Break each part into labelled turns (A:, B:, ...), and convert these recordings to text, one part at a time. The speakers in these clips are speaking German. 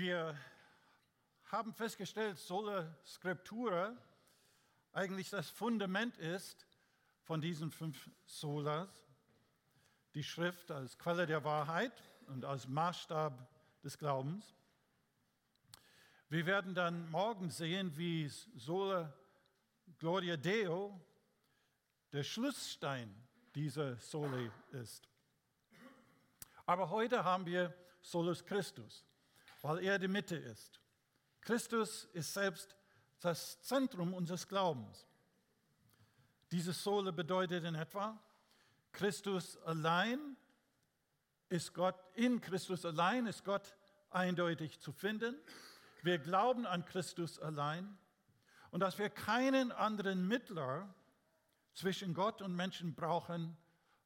A: Wir haben festgestellt, Sola Scriptura eigentlich das Fundament ist von diesen fünf Solas, die Schrift als Quelle der Wahrheit und als Maßstab des Glaubens. Wir werden dann morgen sehen, wie Sola Gloria Deo der Schlussstein dieser Sole ist. Aber heute haben wir Solus Christus, weil er die Mitte ist. Christus ist selbst das Zentrum unseres Glaubens. Diese Sole bedeutet in etwa, Christus allein ist Gott, in Christus allein ist Gott eindeutig zu finden. Wir glauben an Christus allein und dass wir keinen anderen Mittler zwischen Gott und Menschen brauchen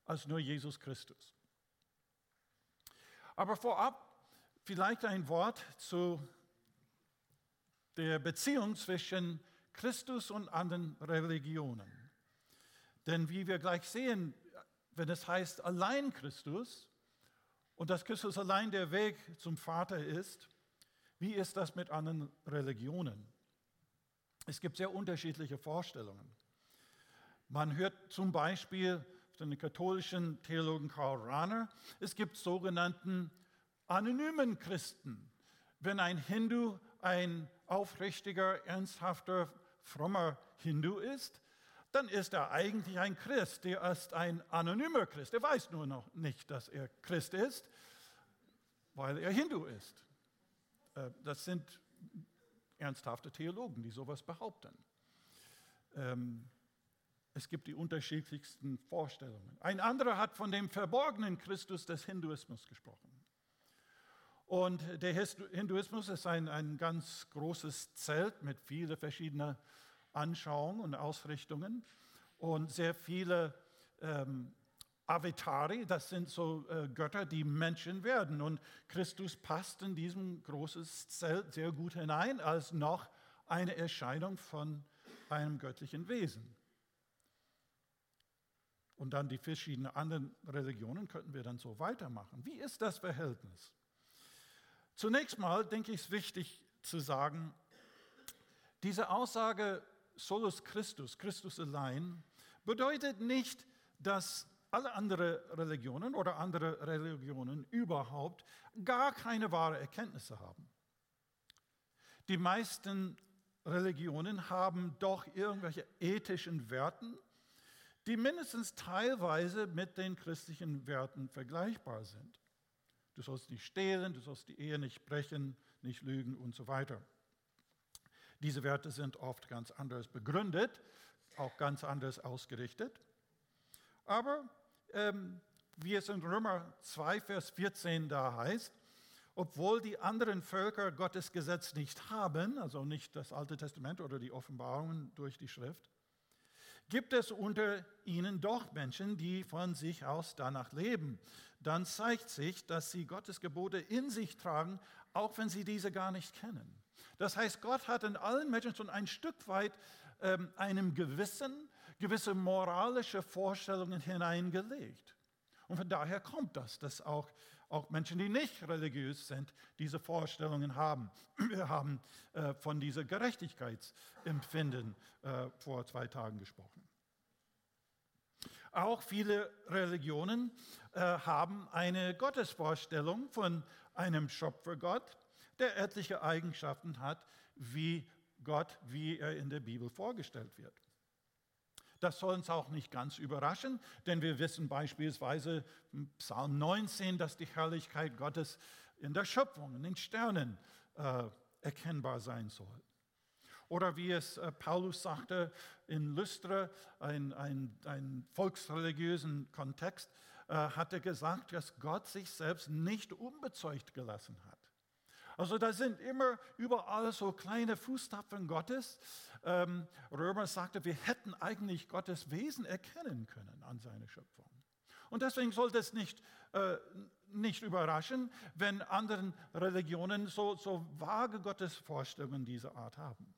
A: als nur Jesus Christus. Aber vorab vielleicht ein Wort zu der Beziehung zwischen Christus und anderen Religionen. Denn wie wir gleich sehen, wenn es heißt allein Christus und dass Christus allein der Weg zum Vater ist, wie ist das mit anderen Religionen? Es gibt sehr unterschiedliche Vorstellungen. Man hört zum Beispiel dem katholischen Theologen Karl Rahner, es gibt sogenannten anonymen Christen. Wenn ein Hindu ein aufrichtiger, ernsthafter, frommer Hindu ist, dann ist er eigentlich ein Christ. Der ist ein anonymer Christ. Er weiß nur noch nicht, dass er Christ ist, weil er Hindu ist. Äh, das sind ernsthafte Theologen, die sowas behaupten. Ähm, es gibt die unterschiedlichsten Vorstellungen. Ein anderer hat von dem verborgenen Christus des Hinduismus gesprochen. Und der Hinduismus ist ein, ein ganz großes Zelt mit vielen verschiedenen Anschauungen und Ausrichtungen und sehr viele ähm, Avatari, das sind so äh, Götter, die Menschen werden. Und Christus passt in diesem großen Zelt sehr gut hinein als noch eine Erscheinung von einem göttlichen Wesen. Und dann die verschiedenen anderen Religionen könnten wir dann so weitermachen. Wie ist das Verhältnis? Zunächst mal denke ich es wichtig zu sagen, diese Aussage Solus Christus, Christus allein, bedeutet nicht, dass alle anderen Religionen oder andere Religionen überhaupt gar keine wahre Erkenntnisse haben. Die meisten Religionen haben doch irgendwelche ethischen Werten, die mindestens teilweise mit den christlichen Werten vergleichbar sind. Du sollst nicht stehlen, du sollst die Ehe nicht brechen, nicht lügen und so weiter. Diese Werte sind oft ganz anders begründet, auch ganz anders ausgerichtet. Aber ähm, wie es in Römer 2, Vers 14 da heißt, obwohl die anderen Völker Gottes Gesetz nicht haben, also nicht das Alte Testament oder die Offenbarungen durch die Schrift, Gibt es unter ihnen doch Menschen, die von sich aus danach leben, dann zeigt sich, dass sie Gottes Gebote in sich tragen, auch wenn sie diese gar nicht kennen. Das heißt, Gott hat in allen Menschen schon ein Stück weit ähm, einem Gewissen, gewisse moralische Vorstellungen hineingelegt. Und von daher kommt das, dass auch, auch Menschen, die nicht religiös sind, diese Vorstellungen haben. Wir haben äh, von dieser Gerechtigkeitsempfinden äh, vor zwei Tagen gesprochen. Auch viele Religionen äh, haben eine Gottesvorstellung von einem Schöpfergott, der etliche Eigenschaften hat, wie Gott, wie er in der Bibel vorgestellt wird. Das soll uns auch nicht ganz überraschen, denn wir wissen beispielsweise im Psalm 19, dass die Herrlichkeit Gottes in der Schöpfung, in den Sternen äh, erkennbar sein soll. Oder wie es äh, Paulus sagte in Lystra, ein, ein, ein volksreligiösen Kontext, äh, hat er gesagt, dass Gott sich selbst nicht unbezeugt gelassen hat. Also da sind immer überall so kleine Fußtapfen Gottes. Ähm, Römer sagte, wir hätten eigentlich Gottes Wesen erkennen können an seiner Schöpfung. Und deswegen sollte es nicht, äh, nicht überraschen, wenn anderen Religionen so, so vage Gottesvorstellungen dieser Art haben.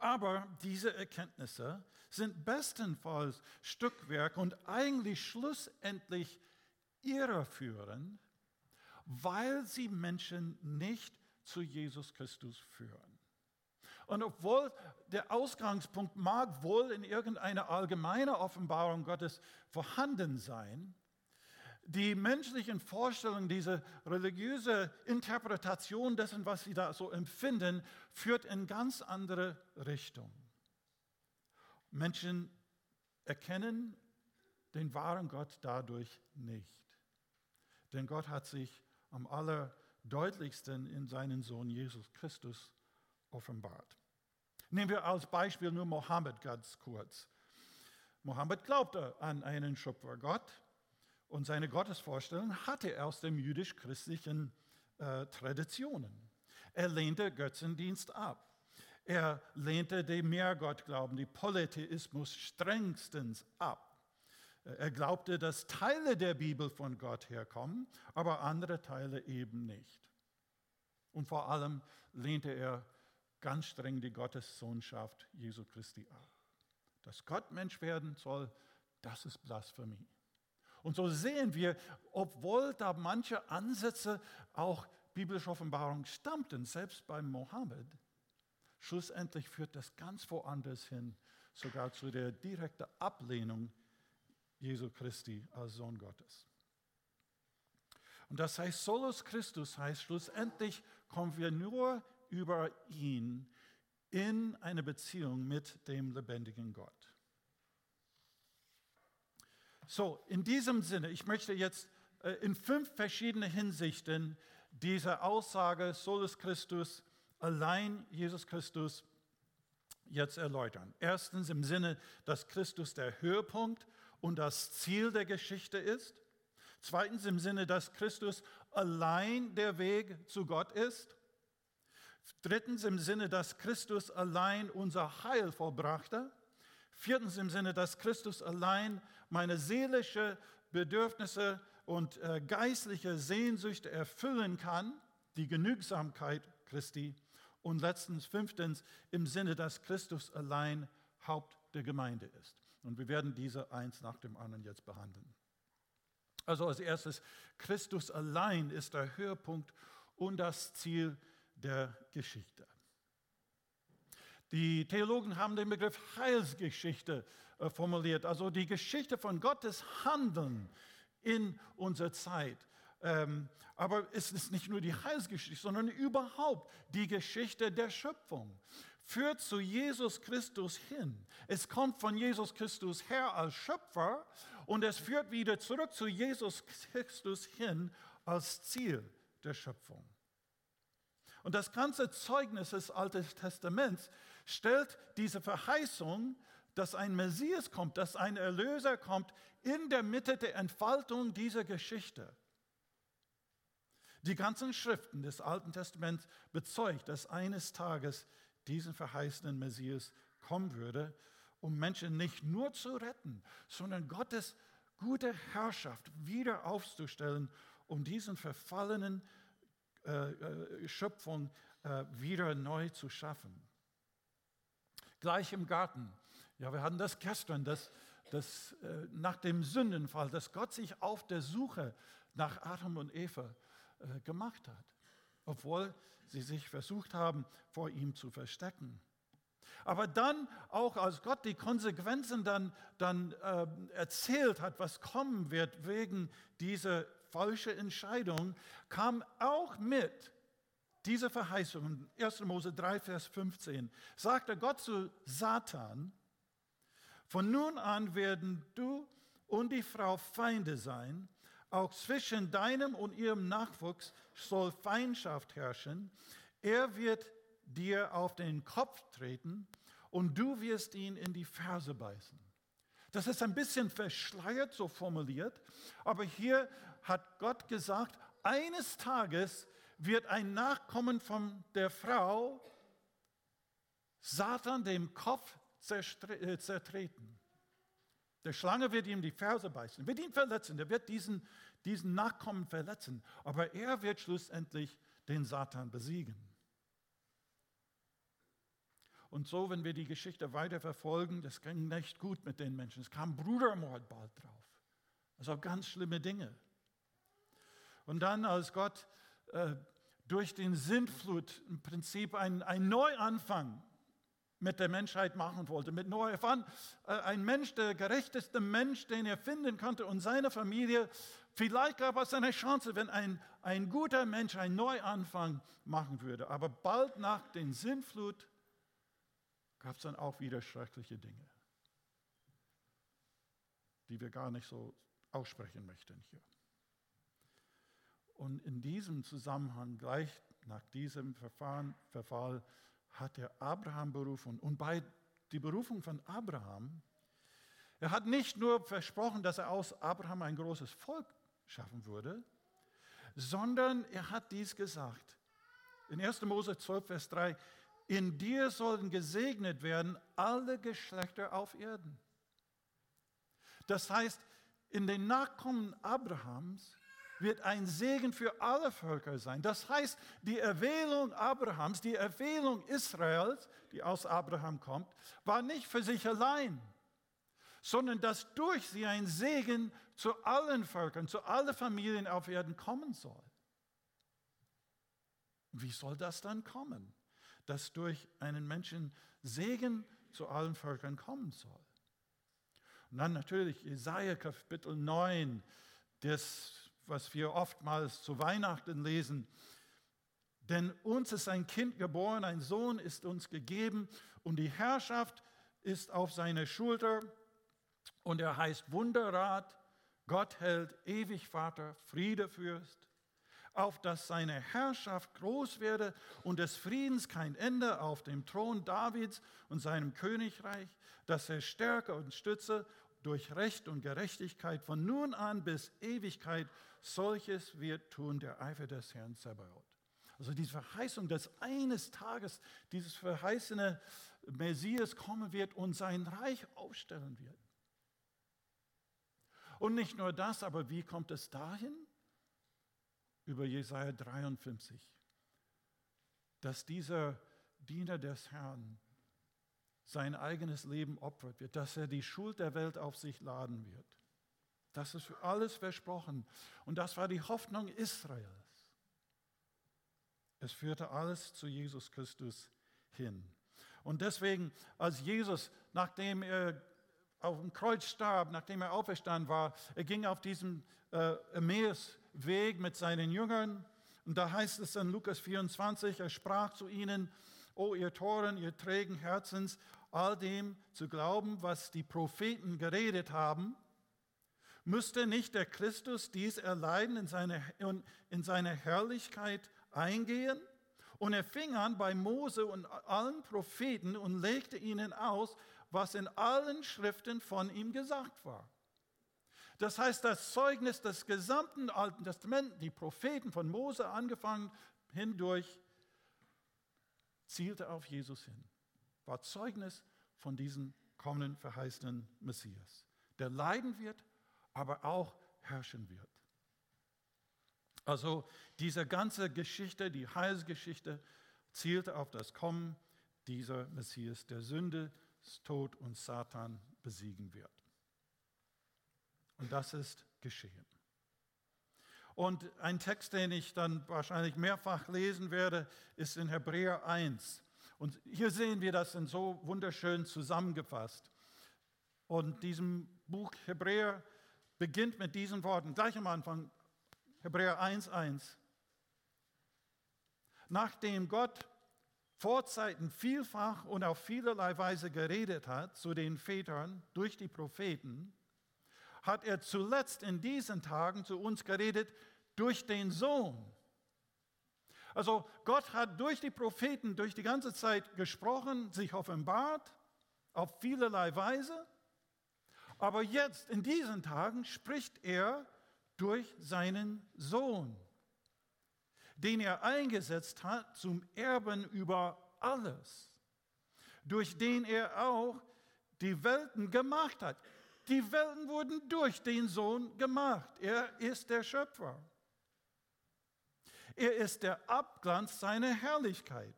A: Aber diese Erkenntnisse sind bestenfalls Stückwerk und eigentlich schlussendlich irreführend weil sie Menschen nicht zu Jesus Christus führen. Und obwohl der Ausgangspunkt mag wohl in irgendeiner allgemeinen Offenbarung Gottes vorhanden sein, die menschlichen Vorstellungen, diese religiöse Interpretation dessen, was sie da so empfinden, führt in ganz andere Richtung. Menschen erkennen den wahren Gott dadurch nicht. Denn Gott hat sich am allerdeutlichsten in seinen Sohn Jesus Christus offenbart. Nehmen wir als Beispiel nur Mohammed ganz kurz. Mohammed glaubte an einen Schöpfergott und seine Gottesvorstellung hatte er aus den jüdisch-christlichen äh, Traditionen. Er lehnte Götzendienst ab. Er lehnte den Mehrgottglauben, den Polytheismus strengstens ab. Er glaubte, dass Teile der Bibel von Gott herkommen, aber andere Teile eben nicht. Und vor allem lehnte er ganz streng die Gottessohnschaft Jesu Christi ab. Dass Gott Mensch werden soll, das ist Blasphemie. Und so sehen wir, obwohl da manche Ansätze auch biblische Offenbarung stammten, selbst beim Mohammed, schlussendlich führt das ganz woanders hin, sogar zu der direkten Ablehnung Jesu Christi als Sohn Gottes. Und das heißt, Solus Christus heißt, schlussendlich kommen wir nur über ihn in eine Beziehung mit dem lebendigen Gott. So, in diesem Sinne, ich möchte jetzt äh, in fünf verschiedene Hinsichten diese Aussage Solus Christus, allein Jesus Christus, jetzt erläutern. Erstens im Sinne, dass Christus der Höhepunkt und das Ziel der Geschichte ist. Zweitens im Sinne, dass Christus allein der Weg zu Gott ist. Drittens im Sinne, dass Christus allein unser Heil vollbrachte. Viertens im Sinne, dass Christus allein meine seelische Bedürfnisse und äh, geistliche Sehnsüchte erfüllen kann, die Genügsamkeit Christi. Und letztens, fünftens, im Sinne, dass Christus allein Haupt der Gemeinde ist. Und wir werden diese eins nach dem anderen jetzt behandeln. Also als erstes, Christus allein ist der Höhepunkt und das Ziel der Geschichte. Die Theologen haben den Begriff Heilsgeschichte äh, formuliert, also die Geschichte von Gottes Handeln in unserer Zeit. Ähm, aber es ist nicht nur die Heilsgeschichte, sondern überhaupt die Geschichte der Schöpfung führt zu Jesus Christus hin. Es kommt von Jesus Christus her als Schöpfer und es führt wieder zurück zu Jesus Christus hin als Ziel der Schöpfung. Und das ganze Zeugnis des Alten Testaments stellt diese Verheißung, dass ein Messias kommt, dass ein Erlöser kommt, in der Mitte der Entfaltung dieser Geschichte. Die ganzen Schriften des Alten Testaments bezeugt, dass eines Tages diesen verheißenen Messias kommen würde, um Menschen nicht nur zu retten, sondern Gottes gute Herrschaft wieder aufzustellen, um diesen verfallenen äh, äh, Schöpfung äh, wieder neu zu schaffen. Gleich im Garten. Ja, wir hatten das gestern, dass, dass äh, nach dem Sündenfall, dass Gott sich auf der Suche nach Adam und Eva äh, gemacht hat, obwohl sie sich versucht haben, vor ihm zu verstecken. Aber dann auch, als Gott die Konsequenzen dann, dann äh, erzählt hat, was kommen wird wegen dieser falschen Entscheidung, kam auch mit dieser Verheißung. 1. Mose 3, Vers 15 sagte Gott zu Satan, von nun an werden du und die Frau Feinde sein auch zwischen deinem und ihrem Nachwuchs soll Feindschaft herrschen. Er wird dir auf den Kopf treten und du wirst ihn in die Ferse beißen. Das ist ein bisschen verschleiert so formuliert, aber hier hat Gott gesagt, eines Tages wird ein Nachkommen von der Frau Satan dem Kopf äh, zertreten. Der Schlange wird ihm die Ferse beißen, wird ihn verletzen, der wird diesen, diesen Nachkommen verletzen, aber er wird schlussendlich den Satan besiegen. Und so, wenn wir die Geschichte weiter verfolgen, das ging nicht gut mit den Menschen. Es kam Brudermord bald drauf. Also ganz schlimme Dinge. Und dann, als Gott äh, durch den Sintflut im Prinzip einen, einen Neuanfang mit der Menschheit machen wollte, mit Noah. War äh, ein Mensch, der gerechteste Mensch, den er finden konnte und seine Familie. Vielleicht gab es eine Chance, wenn ein, ein guter Mensch einen Neuanfang machen würde. Aber bald nach dem Sintflut gab es dann auch wieder schreckliche Dinge, die wir gar nicht so aussprechen möchten hier. Und in diesem Zusammenhang, gleich nach diesem Verfahren, Verfall, hat er Abraham berufen. Und bei der Berufung von Abraham, er hat nicht nur versprochen, dass er aus Abraham ein großes Volk schaffen würde, sondern er hat dies gesagt. In 1. Mose 12, Vers 3, in dir sollen gesegnet werden alle Geschlechter auf Erden. Das heißt, in den Nachkommen Abrahams wird ein Segen für alle Völker sein. Das heißt, die Erwählung Abrahams, die Erwählung Israels, die aus Abraham kommt, war nicht für sich allein, sondern dass durch sie ein Segen zu allen Völkern, zu allen Familien auf Erden kommen soll. Wie soll das dann kommen? Dass durch einen Menschen Segen zu allen Völkern kommen soll. Und dann natürlich Jesaja Kapitel 9, das was wir oftmals zu Weihnachten lesen. Denn uns ist ein Kind geboren, ein Sohn ist uns gegeben und die Herrschaft ist auf seine Schulter und er heißt Wunderrat, Gott hält ewig Vater, Friedefürst, auf dass seine Herrschaft groß werde und des Friedens kein Ende auf dem Thron Davids und seinem Königreich, dass er Stärke und Stütze durch Recht und Gerechtigkeit von nun an bis Ewigkeit solches wird tun der Eifer des Herrn Zebaoth. Also diese Verheißung, dass eines Tages dieses verheißene Messias kommen wird und sein Reich aufstellen wird. Und nicht nur das, aber wie kommt es dahin? Über Jesaja 53, dass dieser Diener des Herrn sein eigenes Leben opfert wird, dass er die Schuld der Welt auf sich laden wird. Das ist für alles versprochen. Und das war die Hoffnung Israels. Es führte alles zu Jesus Christus hin. Und deswegen, als Jesus, nachdem er auf dem Kreuz starb, nachdem er auferstanden war, er ging auf diesem äh, Emmaus-Weg mit seinen Jüngern. Und da heißt es in Lukas 24, er sprach zu ihnen, O ihr Toren, ihr trägen Herzens, all dem zu glauben, was die Propheten geredet haben – Müsste nicht der Christus dies erleiden in seine, in seine Herrlichkeit eingehen? Und er fing an bei Mose und allen Propheten und legte ihnen aus, was in allen Schriften von ihm gesagt war. Das heißt, das Zeugnis des gesamten Alten Testaments, die Propheten von Mose angefangen hindurch, zielte auf Jesus hin, war Zeugnis von diesem kommenden verheißenen Messias, der leiden wird, aber auch herrschen wird. Also diese ganze Geschichte, die Heilsgeschichte, zielte auf das Kommen dieser Messias, der Sünde, Tod und Satan besiegen wird. Und das ist geschehen. Und ein Text, den ich dann wahrscheinlich mehrfach lesen werde, ist in Hebräer 1. Und hier sehen wir das in so wunderschön zusammengefasst. Und diesem Buch Hebräer beginnt mit diesen Worten, gleich am Anfang, Hebräer 1.1. Nachdem Gott vor Zeiten vielfach und auf vielerlei Weise geredet hat zu den Vätern durch die Propheten, hat er zuletzt in diesen Tagen zu uns geredet durch den Sohn. Also Gott hat durch die Propheten durch die ganze Zeit gesprochen, sich offenbart auf vielerlei Weise. Aber jetzt, in diesen Tagen, spricht er durch seinen Sohn, den er eingesetzt hat zum Erben über alles, durch den er auch die Welten gemacht hat. Die Welten wurden durch den Sohn gemacht. Er ist der Schöpfer. Er ist der Abglanz seiner Herrlichkeit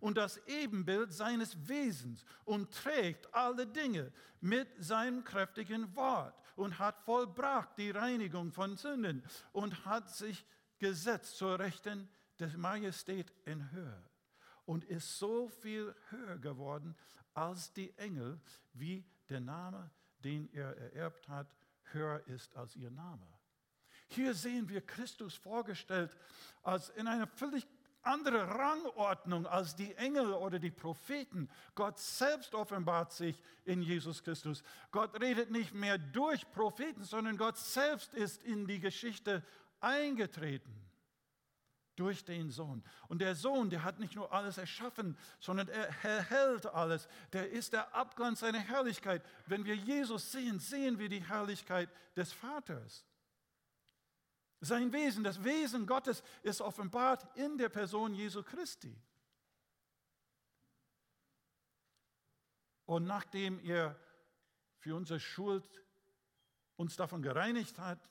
A: und das Ebenbild seines Wesens und trägt alle Dinge mit seinem kräftigen Wort. und hat vollbracht die Reinigung von Sünden und hat sich gesetzt zur Rechten der Majestät in Höhe und ist so viel höher geworden als die Engel, wie der Name, den er ererbt hat, höher ist als ihr Name. Hier sehen wir Christus vorgestellt als in einer völlig andere Rangordnung als die Engel oder die Propheten. Gott selbst offenbart sich in Jesus Christus. Gott redet nicht mehr durch Propheten, sondern Gott selbst ist in die Geschichte eingetreten durch den Sohn. Und der Sohn, der hat nicht nur alles erschaffen, sondern er erhält alles. Der ist der Abglanz seiner Herrlichkeit. Wenn wir Jesus sehen, sehen wir die Herrlichkeit des Vaters. Sein Wesen, das Wesen Gottes ist offenbart in der Person Jesu Christi. Und nachdem er für unsere Schuld uns davon gereinigt hat,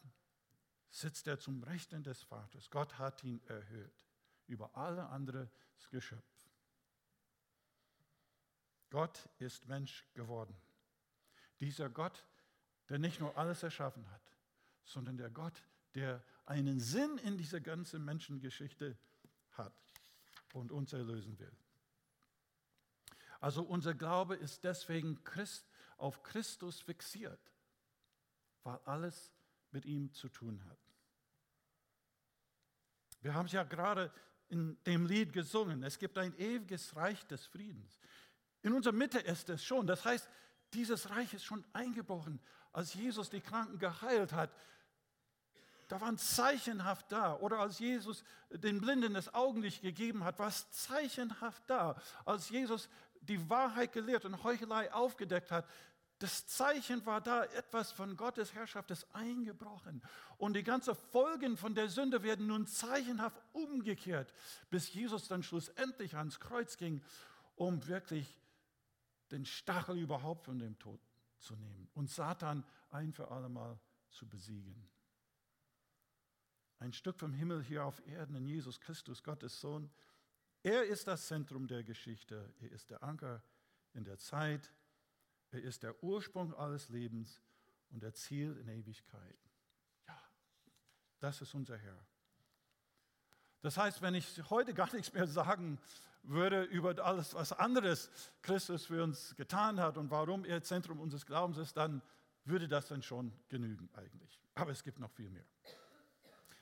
A: sitzt er zum Rechten des Vaters. Gott hat ihn erhöht über alle anderen Geschöpf. Gott ist Mensch geworden. Dieser Gott, der nicht nur alles erschaffen hat, sondern der Gott, der einen Sinn in dieser ganzen Menschengeschichte hat und uns erlösen will. Also unser Glaube ist deswegen Christ, auf Christus fixiert, weil alles mit ihm zu tun hat. Wir haben es ja gerade in dem Lied gesungen. Es gibt ein ewiges Reich des Friedens. In unserer Mitte ist es schon. Das heißt, dieses Reich ist schon eingebrochen. Als Jesus die Kranken geheilt hat, da waren zeichenhaft da. Oder als Jesus den Blinden das Augenlicht gegeben hat, war es zeichenhaft da. Als Jesus die Wahrheit gelehrt und Heuchelei aufgedeckt hat, das Zeichen war da, etwas von Gottes Herrschaft ist eingebrochen. Und die ganzen Folgen von der Sünde werden nun zeichenhaft umgekehrt, bis Jesus dann schlussendlich ans Kreuz ging, um wirklich den Stachel überhaupt von dem Tod zu nehmen und Satan ein für allemal zu besiegen ein Stück vom Himmel hier auf Erden in Jesus Christus, Gottes Sohn. Er ist das Zentrum der Geschichte. Er ist der Anker in der Zeit. Er ist der Ursprung alles Lebens und der Ziel in Ewigkeit. Ja, das ist unser Herr. Das heißt, wenn ich heute gar nichts mehr sagen würde über alles, was anderes Christus für uns getan hat und warum er Zentrum unseres Glaubens ist, dann würde das dann schon genügen eigentlich. Aber es gibt noch viel mehr.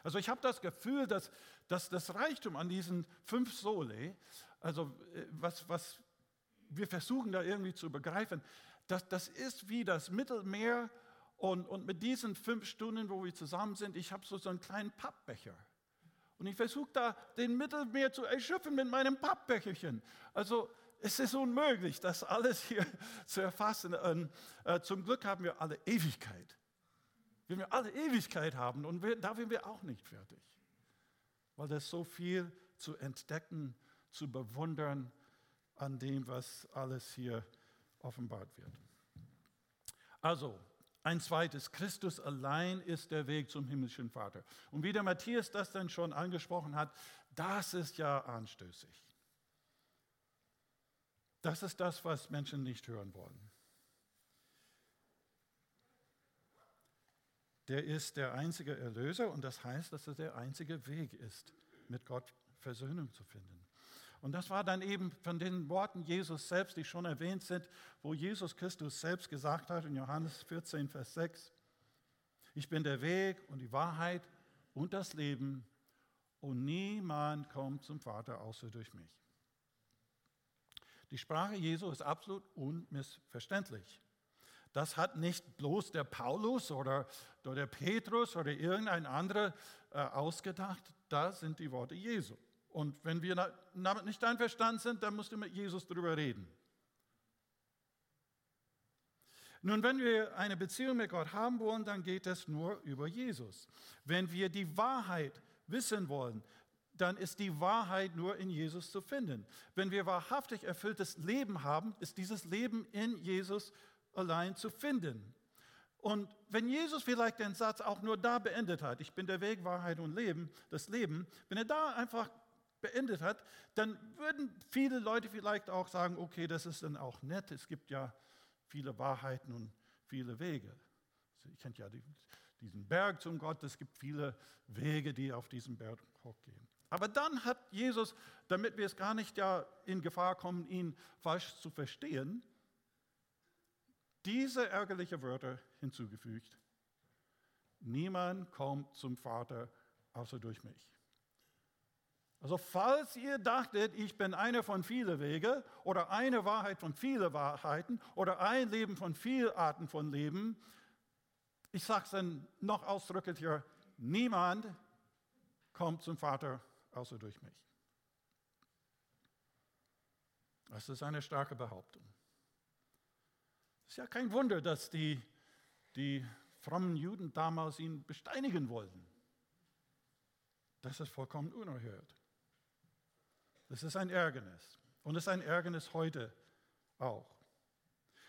A: Also ich habe das Gefühl, dass, dass das Reichtum an diesen fünf Sole, also äh, was, was wir versuchen da irgendwie zu begreifen, das, das ist wie das Mittelmeer und, und mit diesen fünf Stunden, wo wir zusammen sind, ich habe so, so einen kleinen Pappbecher. Und ich versuche da den Mittelmeer zu erschöpfen mit meinem Pappbecherchen. Also es ist unmöglich, das alles hier zu erfassen. Und, äh, zum Glück haben wir alle Ewigkeit. Wenn wir alle Ewigkeit haben und wir, da sind wir auch nicht fertig, weil es so viel zu entdecken, zu bewundern an dem, was alles hier offenbart wird. Also, ein zweites, Christus allein ist der Weg zum himmlischen Vater. Und wie der Matthias das dann schon angesprochen hat, das ist ja anstößig. Das ist das, was Menschen nicht hören wollen. Der ist der einzige Erlöser und das heißt, dass er der einzige Weg ist, mit Gott Versöhnung zu finden. Und das war dann eben von den Worten Jesus selbst, die schon erwähnt sind, wo Jesus Christus selbst gesagt hat in Johannes 14, Vers 6, ich bin der Weg und die Wahrheit und das Leben und niemand kommt zum Vater außer durch mich. Die Sprache Jesu ist absolut unmissverständlich. Das hat nicht bloß der Paulus oder, der Petrus oder irgendein anderer äh, ausgedacht. Das sind die Worte Jesu. Und wenn wir damit nicht einverstanden sind, dann musst du mit Jesus darüber reden. Nun, wenn wir eine Beziehung mit Gott haben wollen, dann geht es nur über Jesus. Wenn wir die Wahrheit wissen wollen, dann ist die Wahrheit nur in Jesus zu finden. Wenn wir wahrhaftig erfülltes Leben haben, ist dieses Leben in Jesus allein zu finden. Und wenn Jesus vielleicht den Satz auch nur da beendet hat, ich bin der Weg, Wahrheit und Leben, das Leben, wenn er da einfach beendet hat, dann würden viele Leute vielleicht auch sagen, okay, das ist dann auch nett, es gibt ja viele Wahrheiten und viele Wege. Ihr kennt ja diesen Berg zum Gott, es gibt viele Wege, die auf diesen Berg hochgehen. Aber dann hat Jesus, damit wir es gar nicht ja in Gefahr kommen, ihn falsch zu verstehen, diese ärgerlichen Wörter hinzugefügt. Niemand kommt zum Vater außer durch mich. Also falls ihr dachtet, ich bin einer von vielen Wegen oder eine Wahrheit von vielen Wahrheiten oder ein Leben von vielen Arten von Leben, ich sage es dann noch ausdrücklicher, niemand kommt zum Vater außer durch mich. Das ist eine starke Behauptung. Es ist ja kein Wunder, dass die, die frommen Juden damals ihn besteinigen wollten. Das ist vollkommen unerhört. Das ist ein Ärgernis. Und es ist ein Ärgernis heute auch.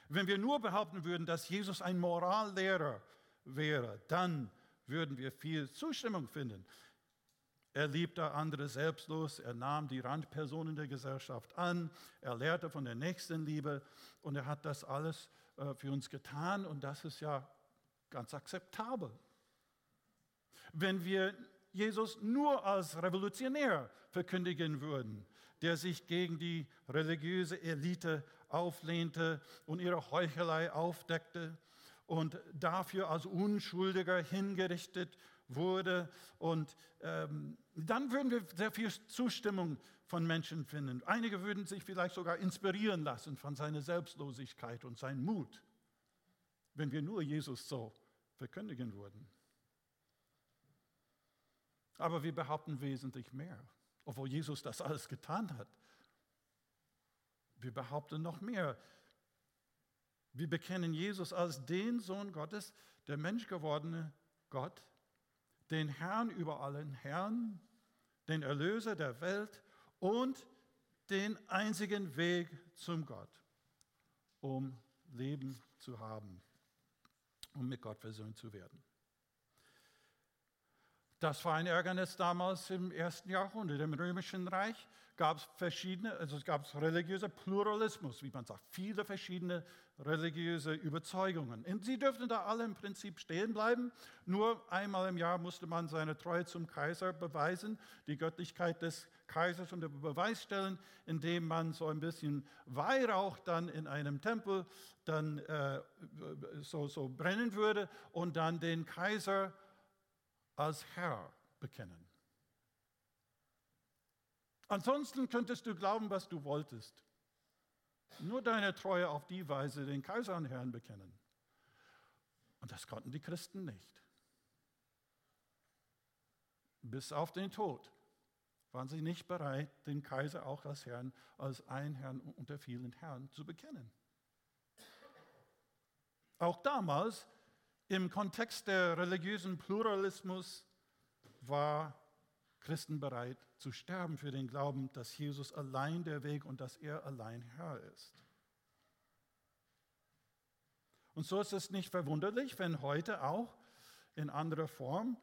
A: Wenn wir nur behaupten würden, dass Jesus ein Morallehrer wäre, dann würden wir viel Zustimmung finden. Er liebte andere selbstlos, er nahm die Randpersonen der Gesellschaft an, er lehrte von der Nächstenliebe und er hat das alles für uns getan und das ist ja ganz akzeptabel. Wenn wir Jesus nur als Revolutionär verkündigen würden, der sich gegen die religiöse Elite auflehnte und ihre Heuchelei aufdeckte und dafür als Unschuldiger hingerichtet wurde. Und ähm, dann würden wir sehr viel Zustimmung von Menschen finden. Einige würden sich vielleicht sogar inspirieren lassen von seiner Selbstlosigkeit und seinem Mut, wenn wir nur Jesus so verkündigen würden. Aber wir behaupten wesentlich mehr, obwohl Jesus das alles getan hat. Wir behaupten noch mehr. Wir bekennen Jesus als den Sohn Gottes, der menschgewordene Gott, den Herrn über allen Herren, den Erlöser der Welt und den einzigen Weg zum Gott, um Leben zu haben, um mit Gott versöhnt zu werden. Das war ein Ärgernis damals im ersten Jahrhundert. Im Römischen Reich gab es verschiedene, also es gab religiöser Pluralismus, wie man sagt, viele verschiedene religiöse Überzeugungen. Und sie dürften da alle im Prinzip stehen bleiben. Nur einmal im Jahr musste man seine Treue zum Kaiser beweisen, die Göttlichkeit des Kaisers unter Beweis stellen, indem man so ein bisschen Weihrauch dann in einem Tempel dann äh, so, so brennen würde und dann den Kaiser als Herr bekennen. Ansonsten könntest du glauben, was du wolltest. Nur deine Treue auf die Weise den Kaiser und Herrn bekennen. Und das konnten die Christen nicht. Bis auf den Tod waren sie nicht bereit, den Kaiser auch als Herrn, als ein Herrn unter vielen Herren zu bekennen. Auch damals im Kontext der religiösen Pluralismus war Christen bereit zu sterben für den Glauben, dass Jesus allein der Weg und dass er allein Herr ist. Und so ist es nicht verwunderlich, wenn heute auch in anderer Form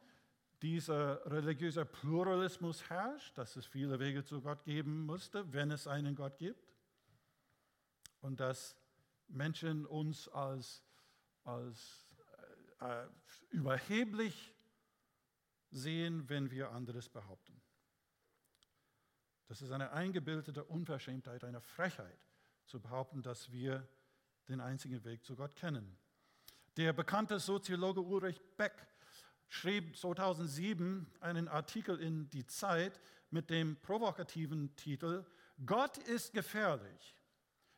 A: dieser religiöse Pluralismus herrscht, dass es viele Wege zu Gott geben musste, wenn es einen Gott gibt. Und dass Menschen uns als, als äh, überheblich sehen, wenn wir anderes behaupten. Das ist eine eingebildete Unverschämtheit, eine Frechheit, zu behaupten, dass wir den einzigen Weg zu Gott kennen. Der bekannte Soziologe Ulrich Beck schrieb 2007 einen Artikel in Die Zeit mit dem provokativen Titel Gott ist gefährlich,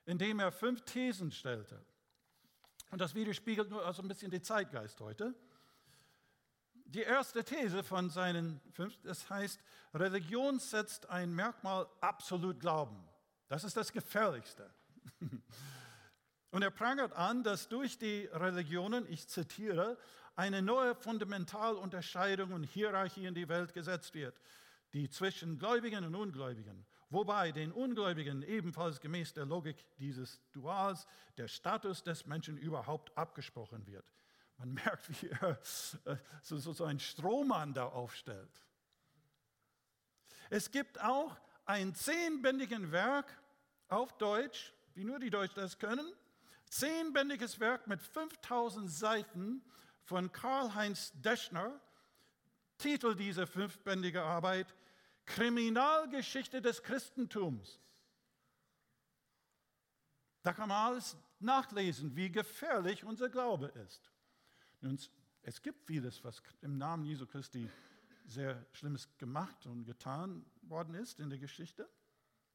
A: in dem er fünf Thesen stellte. Und das widerspiegelt nur also ein bisschen den Zeitgeist heute. Die erste These von seinen fünf, das heißt, Religion setzt ein Merkmal absolut Glauben. Das ist das Gefährlichste. Und er prangert an, dass durch die Religionen, ich zitiere, eine neue Fundamentalunterscheidung und Hierarchie in die Welt gesetzt wird, die zwischen Gläubigen und Ungläubigen, wobei den Ungläubigen ebenfalls gemäß der Logik dieses Duals der Status des Menschen überhaupt abgesprochen wird. Man merkt, wie er äh, so, so, einen Strohmann da aufstellt. Es gibt auch ein zehnbändigen Werk auf Deutsch, wie nur die Deutschen das können, zehnbändiges Werk mit 5000 Seiten von Karl-Heinz Deschner, Titel dieser fünfbändige Arbeit, Kriminalgeschichte des Christentums. Da kann man alles nachlesen, wie gefährlich unser Glaube ist. Nun, es gibt vieles, was im Namen Jesu Christi sehr Schlimmes gemacht und getan worden ist in der Geschichte.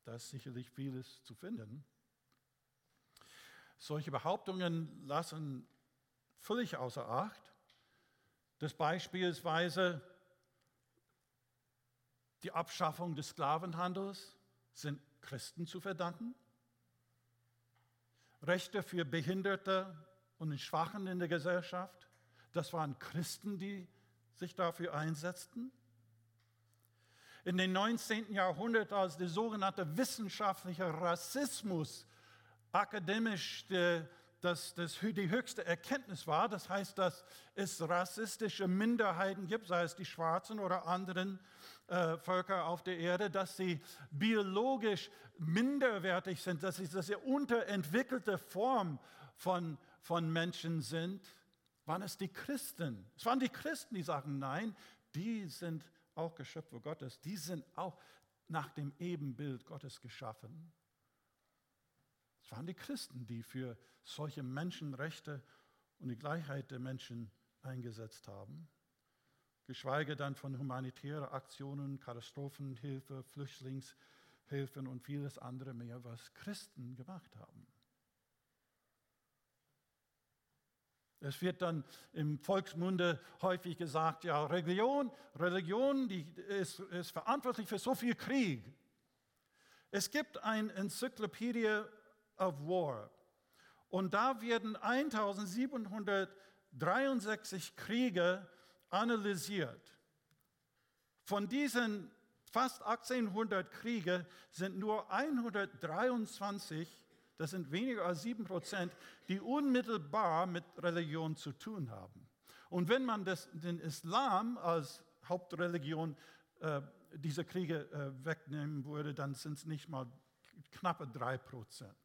A: Da ist sicherlich vieles zu finden. Solche Behauptungen lassen völlig außer Acht, dass beispielsweise die Abschaffung des Sklavenhandels sind Christen zu verdanken. Rechte für Behinderte und Schwachen in der Gesellschaft, das waren Christen, die sich dafür einsetzten. In den 19. Jahrhundert, als der sogenannte wissenschaftliche Rassismus akademisch de, das, das die höchste Erkenntnis war, das heißt, dass es rassistische Minderheiten gibt, sei es die Schwarzen oder anderen äh, Völker auf der Erde, dass sie biologisch minderwertig sind, dass sie, dass sie unterentwickelte Form von, von Menschen sind, waren es die Christen. Es waren die Christen, die sagen, nein, die sind auch Geschöpfe Gottes, die sind auch nach dem Ebenbild Gottes geschaffen. Es waren die Christen, die für solche Menschenrechte und die Gleichheit der Menschen eingesetzt haben geschweige dann von humanitären Aktionen, Katastrophenhilfe, Flüchtlingshilfen und vieles andere mehr, was Christen gemacht haben. Es wird dann im Volksmunde häufig gesagt, ja, Religion, Religion ist, ist verantwortlich für so viel Krieg. Es gibt ein Encyclopedia of War und da werden 1763 Kriege analysiert. Von diesen fast 1800 Kriege sind nur 123, das sind weniger als 7 Prozent, die unmittelbar mit Religion zu tun haben. Und wenn man das, den Islam als Hauptreligion äh, diese Kriege äh, wegnehmen würde, dann sind es nicht mal knappe 3 Prozent.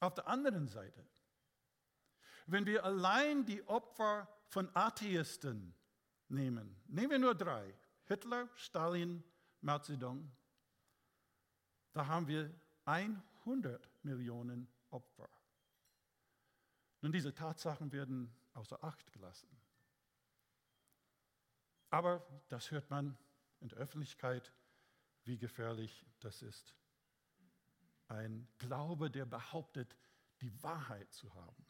A: Auf der anderen Seite, wenn wir allein die Opfer von Atheisten nehmen, nehmen wir nur drei, Hitler, Stalin, Mao Zedong, da haben wir 100 Millionen Opfer. Nun, diese Tatsachen werden außer Acht gelassen. Aber das hört man in der Öffentlichkeit, wie gefährlich das ist. Ein Glaube, der behauptet, die Wahrheit zu haben.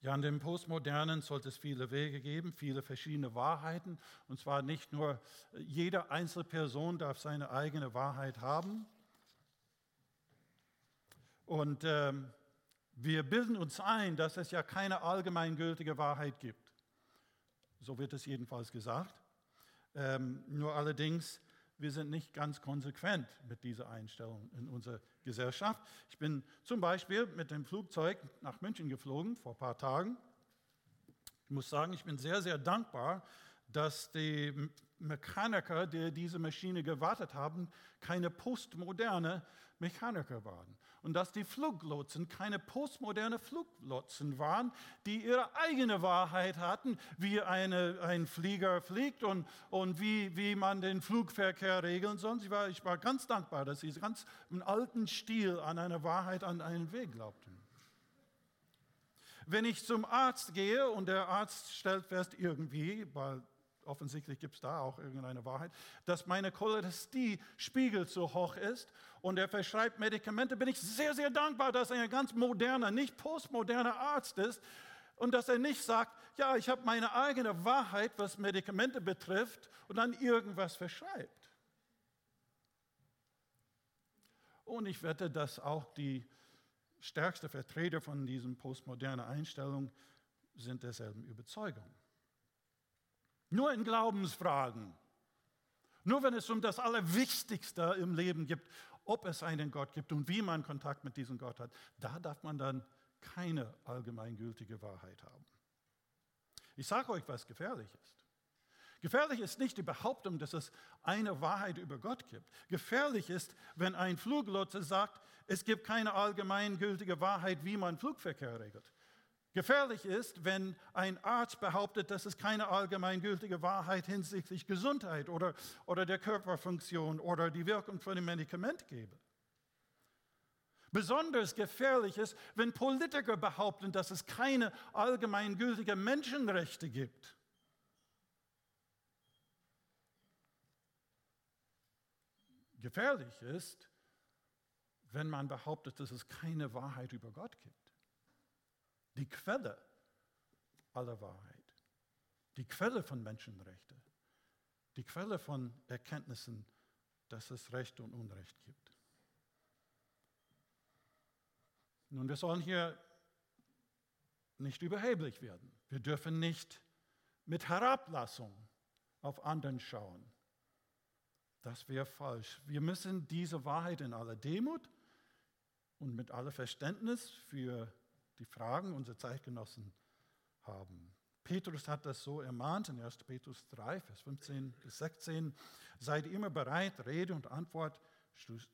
A: Ja, in dem Postmodernen sollte es viele Wege geben, viele verschiedene Wahrheiten. Und zwar nicht nur jede Einzelperson darf seine eigene Wahrheit haben. Und ähm, wir bilden uns ein, dass es ja keine allgemeingültige Wahrheit gibt. So wird es jedenfalls gesagt. Ähm, nur allerdings wir sind nicht ganz konsequent mit dieser Einstellung in unserer Gesellschaft. Ich bin zum Beispiel mit dem Flugzeug nach München geflogen vor ein paar Tagen. Ich muss sagen, ich bin sehr, sehr dankbar, dass die Mechaniker, die diese Maschine gewartet haben, keine postmoderne Mechaniker waren. Und dass die Fluglotsen keine postmoderne Fluglotsen waren, die ihre eigene Wahrheit hatten, wie eine, ein Flieger fliegt und, und wie, wie man den Flugverkehr regeln soll. Ich war, ich war ganz dankbar, dass sie ganz im alten Stil an eine Wahrheit, an einen Weg glaubten. Wenn ich zum Arzt gehe und der Arzt stellt fest, irgendwie, weil offensichtlich gibt es da auch irgendeine Wahrheit, dass meine Cholesterispiegel zu hoch ist und er verschreibt Medikamente, bin ich sehr, sehr dankbar, dass er ein ganz moderner, nicht postmoderner Arzt ist und dass er nicht sagt, ja, ich habe meine eigene Wahrheit, was Medikamente betrifft und dann irgendwas verschreibt. Und ich wette, dass auch die stärksten Vertreter von diesem postmodernen Einstellung sind derselben Überzeugung. Nur in Glaubensfragen. Nur wenn es um das Allerwichtigste im Leben geht, ob es einen Gott gibt und wie man Kontakt mit diesem Gott hat, da darf man dann keine allgemeingültige Wahrheit haben. Ich sage euch, was gefährlich ist. Gefährlich ist nicht die Behauptung, dass es eine Wahrheit über Gott gibt. Gefährlich ist, wenn ein Fluglotse sagt, es gibt keine allgemeingültige Wahrheit, wie man Flugverkehr regelt. Gefährlich ist, wenn ein Arzt behauptet, dass es keine allgemeingültige Wahrheit hinsichtlich Gesundheit oder, oder der Körperfunktion oder die Wirkung von dem Medikament gäbe. Besonders gefährlich ist, wenn Politiker behaupten, dass es keine allgemeingültigen Menschenrechte gibt. Gefährlich ist, wenn man behauptet, dass es keine Wahrheit über Gott gibt. Die Quelle aller Wahrheit, die Quelle von Menschenrechten, die Quelle von Erkenntnissen, dass es Recht und Unrecht gibt. Nun, wir sollen hier nicht überheblich werden. Wir dürfen nicht mit Herablassung auf anderen schauen. Das wäre falsch. Wir müssen diese Wahrheit in aller Demut und mit aller Verständnis für die Fragen unserer Zeitgenossen haben. Petrus hat das so ermahnt in 1. Petrus 3, Vers 15 bis 16. Seid immer bereit, Rede und Antwort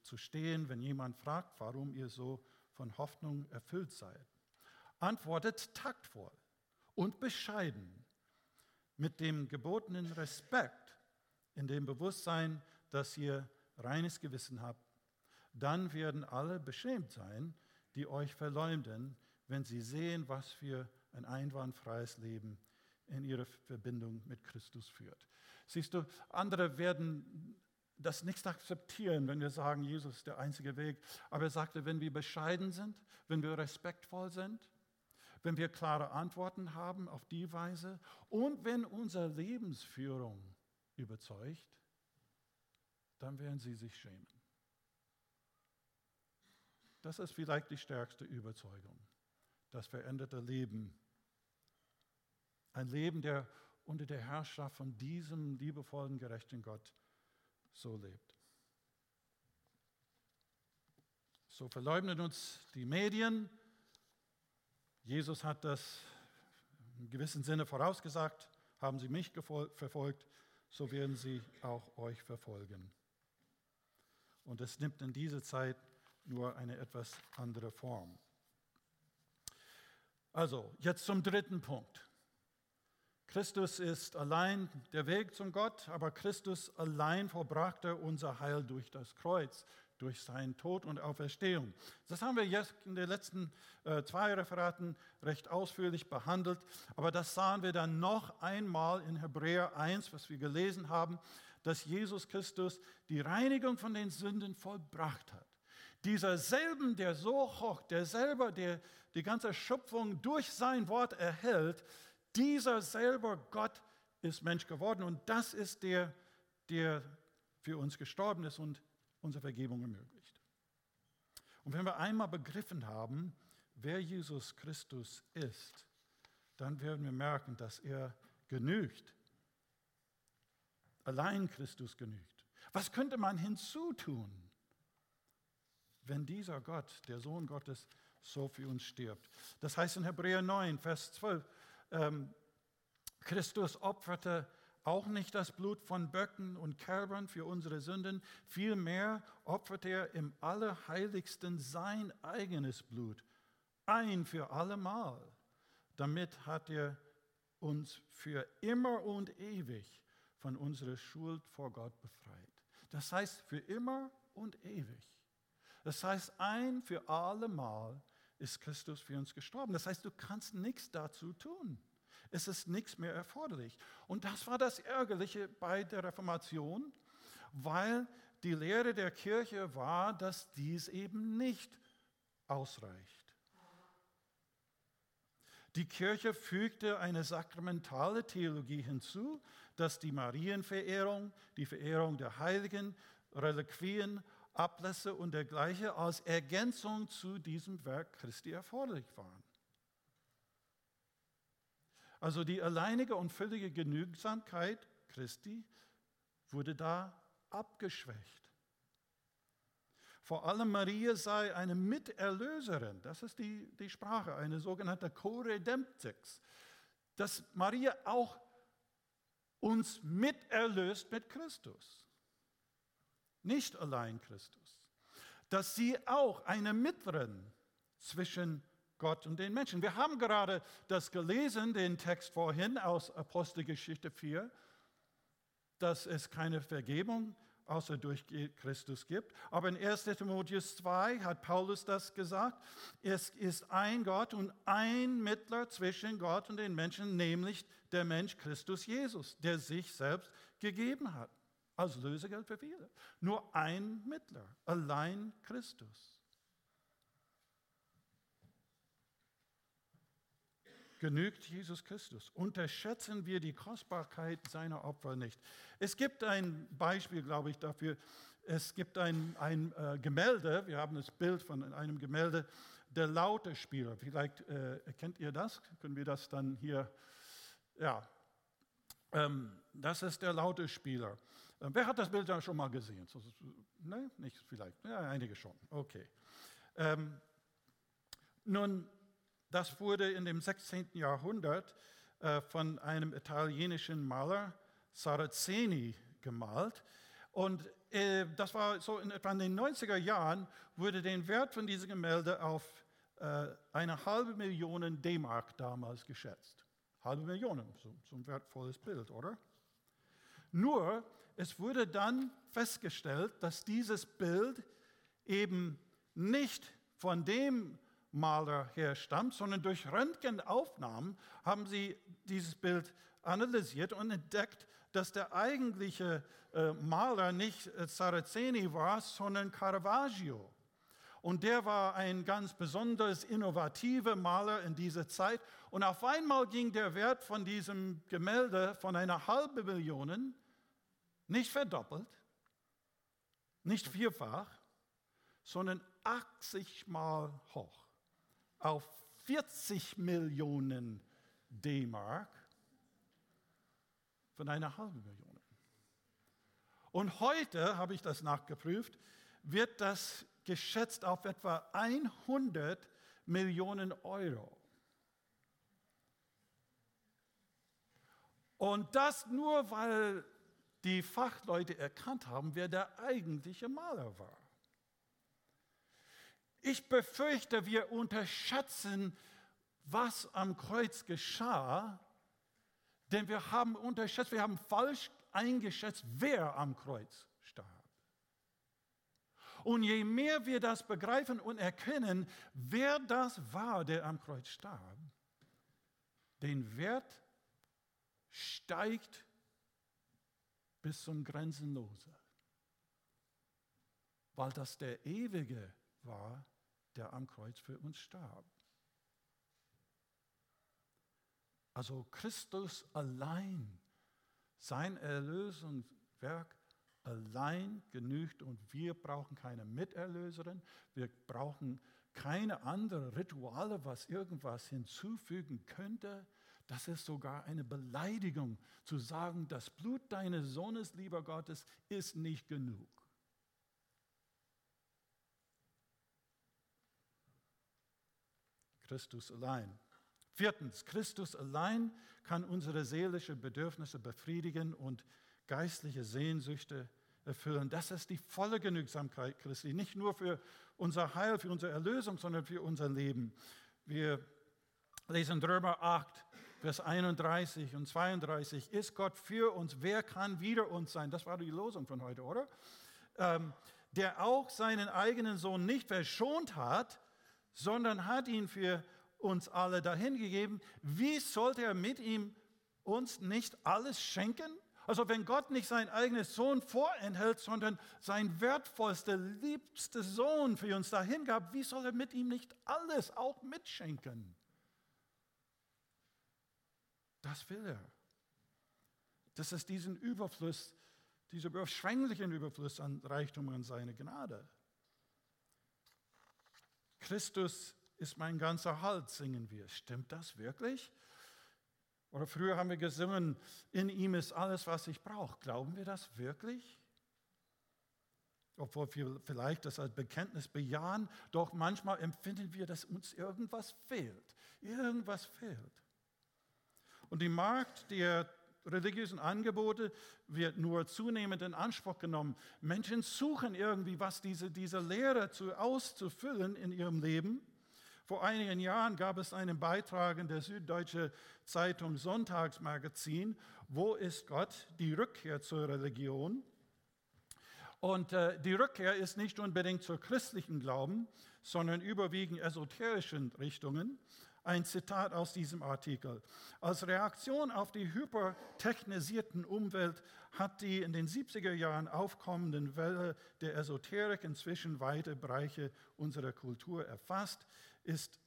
A: zu stehen, wenn jemand fragt, warum ihr so von Hoffnung erfüllt seid. Antwortet taktvoll und bescheiden, mit dem gebotenen Respekt, in dem Bewusstsein, dass ihr reines Gewissen habt. Dann werden alle beschämt sein, die euch verleumden, wenn sie sehen, was für ein einwandfreies Leben in ihrer Verbindung mit Christus führt. Siehst du, andere werden das nicht akzeptieren, wenn wir sagen, Jesus ist der einzige Weg. Aber er sagte, wenn wir bescheiden sind, wenn wir respektvoll sind, wenn wir klare Antworten haben auf die Weise und wenn unsere Lebensführung überzeugt, dann werden sie sich schämen. Das ist vielleicht die stärkste Überzeugung das veränderte Leben. Ein Leben, der unter der Herrschaft von diesem liebevollen, gerechten Gott so lebt. So verleugnen uns die Medien. Jesus hat das in gewissem Sinne vorausgesagt. Haben sie mich verfolgt, so werden sie auch euch verfolgen. Und es nimmt in dieser Zeit nur eine etwas andere Form. Also, jetzt zum dritten Punkt. Christus ist allein der Weg zum Gott, aber Christus allein vollbrachte unser Heil durch das Kreuz, durch seinen Tod und Auferstehung. Das haben wir jetzt in den letzten äh, zwei Referaten recht ausführlich behandelt, aber das sahen wir dann noch einmal in Hebräer 1, was wir gelesen haben, dass Jesus Christus die Reinigung von den Sünden vollbracht hat. Dieser selben, der so hoch, der selber, der die ganze Schöpfung durch sein Wort erhält, dieser selber Gott ist Mensch geworden und das ist der, der für uns gestorben ist und unsere Vergebung ermöglicht. Und wenn wir einmal begriffen haben, wer Jesus Christus ist, dann werden wir merken, dass er genügt. Allein Christus genügt. Was könnte man hinzutun, wenn dieser Gott, der Sohn Gottes, so für uns stirbt. Das heißt in Hebräer 9, Vers 12, ähm, Christus opferte auch nicht das Blut von Böcken und Kälbern für unsere Sünden, vielmehr opferte er im Allerheiligsten sein eigenes Blut, ein für allemal. Damit hat er uns für immer und ewig von unserer Schuld vor Gott befreit. Das heißt für immer und ewig. Das heißt ein für allemal ist Christus für uns gestorben. Das heißt, du kannst nichts dazu tun. Es ist nichts mehr erforderlich. Und das war das Ärgerliche bei der Reformation, weil die Lehre der Kirche war, dass dies eben nicht ausreicht. Die Kirche fügte eine sakramentale Theologie hinzu, dass die Marienverehrung, die Verehrung der Heiligen, Reliquien Ablässe und dergleichen als Ergänzung zu diesem Werk Christi erforderlich waren. Also die alleinige und völlige Genügsamkeit Christi wurde da abgeschwächt. Vor allem Maria sei eine Miterlöserin, das ist die, die Sprache, eine sogenannte Co-Redemptix, dass Maria auch uns miterlöst mit Christus nicht allein Christus. dass sie auch eine Mittlerin zwischen Gott und den Menschen. Wir haben gerade das gelesen, den Text vorhin aus Apostelgeschichte 4, dass es keine Vergebung außer durch Christus gibt. Aber in 1 Timotheus 2 hat Paulus das gesagt. Es ist ein Gott und ein Mittler zwischen Gott und den Menschen, nämlich der Mensch Christus Jesus, der sich selbst gegeben hat als Lösegeld für viele. Nur ein Mittler, allein Christus. genügt Jesus Christus. Unterschätzen wir die Kostbarkeit seiner Opfer nicht. Es gibt ein Beispiel, glaube ich, dafür. Es gibt ein, ein äh, Gemälde, wir haben das Bild von einem Gemälde, der Lautespieler. Vielleicht äh, kennt ihr das, können wir das dann hier, ja, ähm, das ist der Lautespieler. Äh, wer hat das Bild da schon mal gesehen? So, ne? Nicht vielleicht, ja, einige schon, okay. Ähm, nun, das wurde in dem 16. Jahrhundert äh, von einem italienischen Maler Saraceni gemalt. Und äh, das war so in etwa in den 90er Jahren, wurde der Wert von diesem Gemälde auf äh, eine halbe Million D-Mark damals geschätzt. Halbe Million, so, so ein wertvolles Bild, oder? Nur, es wurde dann festgestellt, dass dieses Bild eben nicht von dem Maler herstammt, sondern durch Röntgenaufnahmen haben sie dieses Bild analysiert und entdeckt, dass der eigentliche äh, Maler nicht äh, Saraceni war, sondern Caravaggio. Und der war ein ganz besonders innovativer Maler in dieser Zeit. Und auf einmal ging der Wert von diesem Gemälde von einer halben Million nicht verdoppelt, nicht vierfach, sondern 80 Mal hoch auf 40 Millionen D-Mark von einer halben Million. Und heute, habe ich das nachgeprüft, wird das geschätzt auf etwa 100 Millionen Euro. Und das nur, weil die Fachleute erkannt haben, wer der eigentliche Maler war. Ich befürchte, wir unterschätzen, was am Kreuz geschah, denn wir haben unterschätzt, wir haben falsch eingeschätzt, wer am Kreuz starb. Und je mehr wir das begreifen und erkennen, wer das war, der am Kreuz starb, den Wert steigt bis zum Grenzenlose, weil das der Ewige war, der am Kreuz für uns starb. Also Christus allein, sein Erlösungswerk allein genügt und wir brauchen keine Miterlöserin, wir brauchen keine anderen Rituale, was irgendwas hinzufügen könnte. Das ist sogar eine Beleidigung zu sagen, das Blut deines Sohnes, lieber Gottes, ist nicht genug. Christus allein. Viertens, Christus allein kann unsere seelischen Bedürfnisse befriedigen und geistliche Sehnsüchte erfüllen. Das ist die volle Genügsamkeit Christi, nicht nur für unser Heil, für unsere Erlösung, sondern für unser Leben. Wir lesen Römer 8, Vers 31 und 32. Ist Gott für uns? Wer kann wider uns sein? Das war die Losung von heute, oder? Ähm, der auch seinen eigenen Sohn nicht verschont hat, sondern hat ihn für uns alle dahingegeben. Wie sollte er mit ihm uns nicht alles schenken? Also wenn Gott nicht seinen eigenen Sohn vorenthält, sondern sein wertvollster, liebster Sohn für uns dahingab, wie soll er mit ihm nicht alles auch mitschenken? Das will er. Das ist diesen Überfluss, dieser überschwänglichen Überfluss an Reichtum und seine Gnade. Christus ist mein ganzer Halt, singen wir. Stimmt das wirklich? Oder früher haben wir gesungen, in ihm ist alles, was ich brauche. Glauben wir das wirklich? Obwohl wir vielleicht das als Bekenntnis bejahen, doch manchmal empfinden wir, dass uns irgendwas fehlt. Irgendwas fehlt. Und die Magd, der religiösen Angebote wird nur zunehmend in Anspruch genommen. Menschen suchen irgendwie, was diese, diese Lehre zu, auszufüllen in ihrem Leben. Vor einigen Jahren gab es einen Beitrag in der Süddeutsche Zeitung Sonntagsmagazin, Wo ist Gott? Die Rückkehr zur Religion. Und äh, die Rückkehr ist nicht unbedingt zur christlichen Glauben, sondern überwiegend esoterischen Richtungen. Ein Zitat aus diesem Artikel. Als Reaktion auf die hypertechnisierten Umwelt hat die in den 70er Jahren aufkommenden Welle der Esoterik inzwischen weite Bereiche unserer Kultur erfasst ist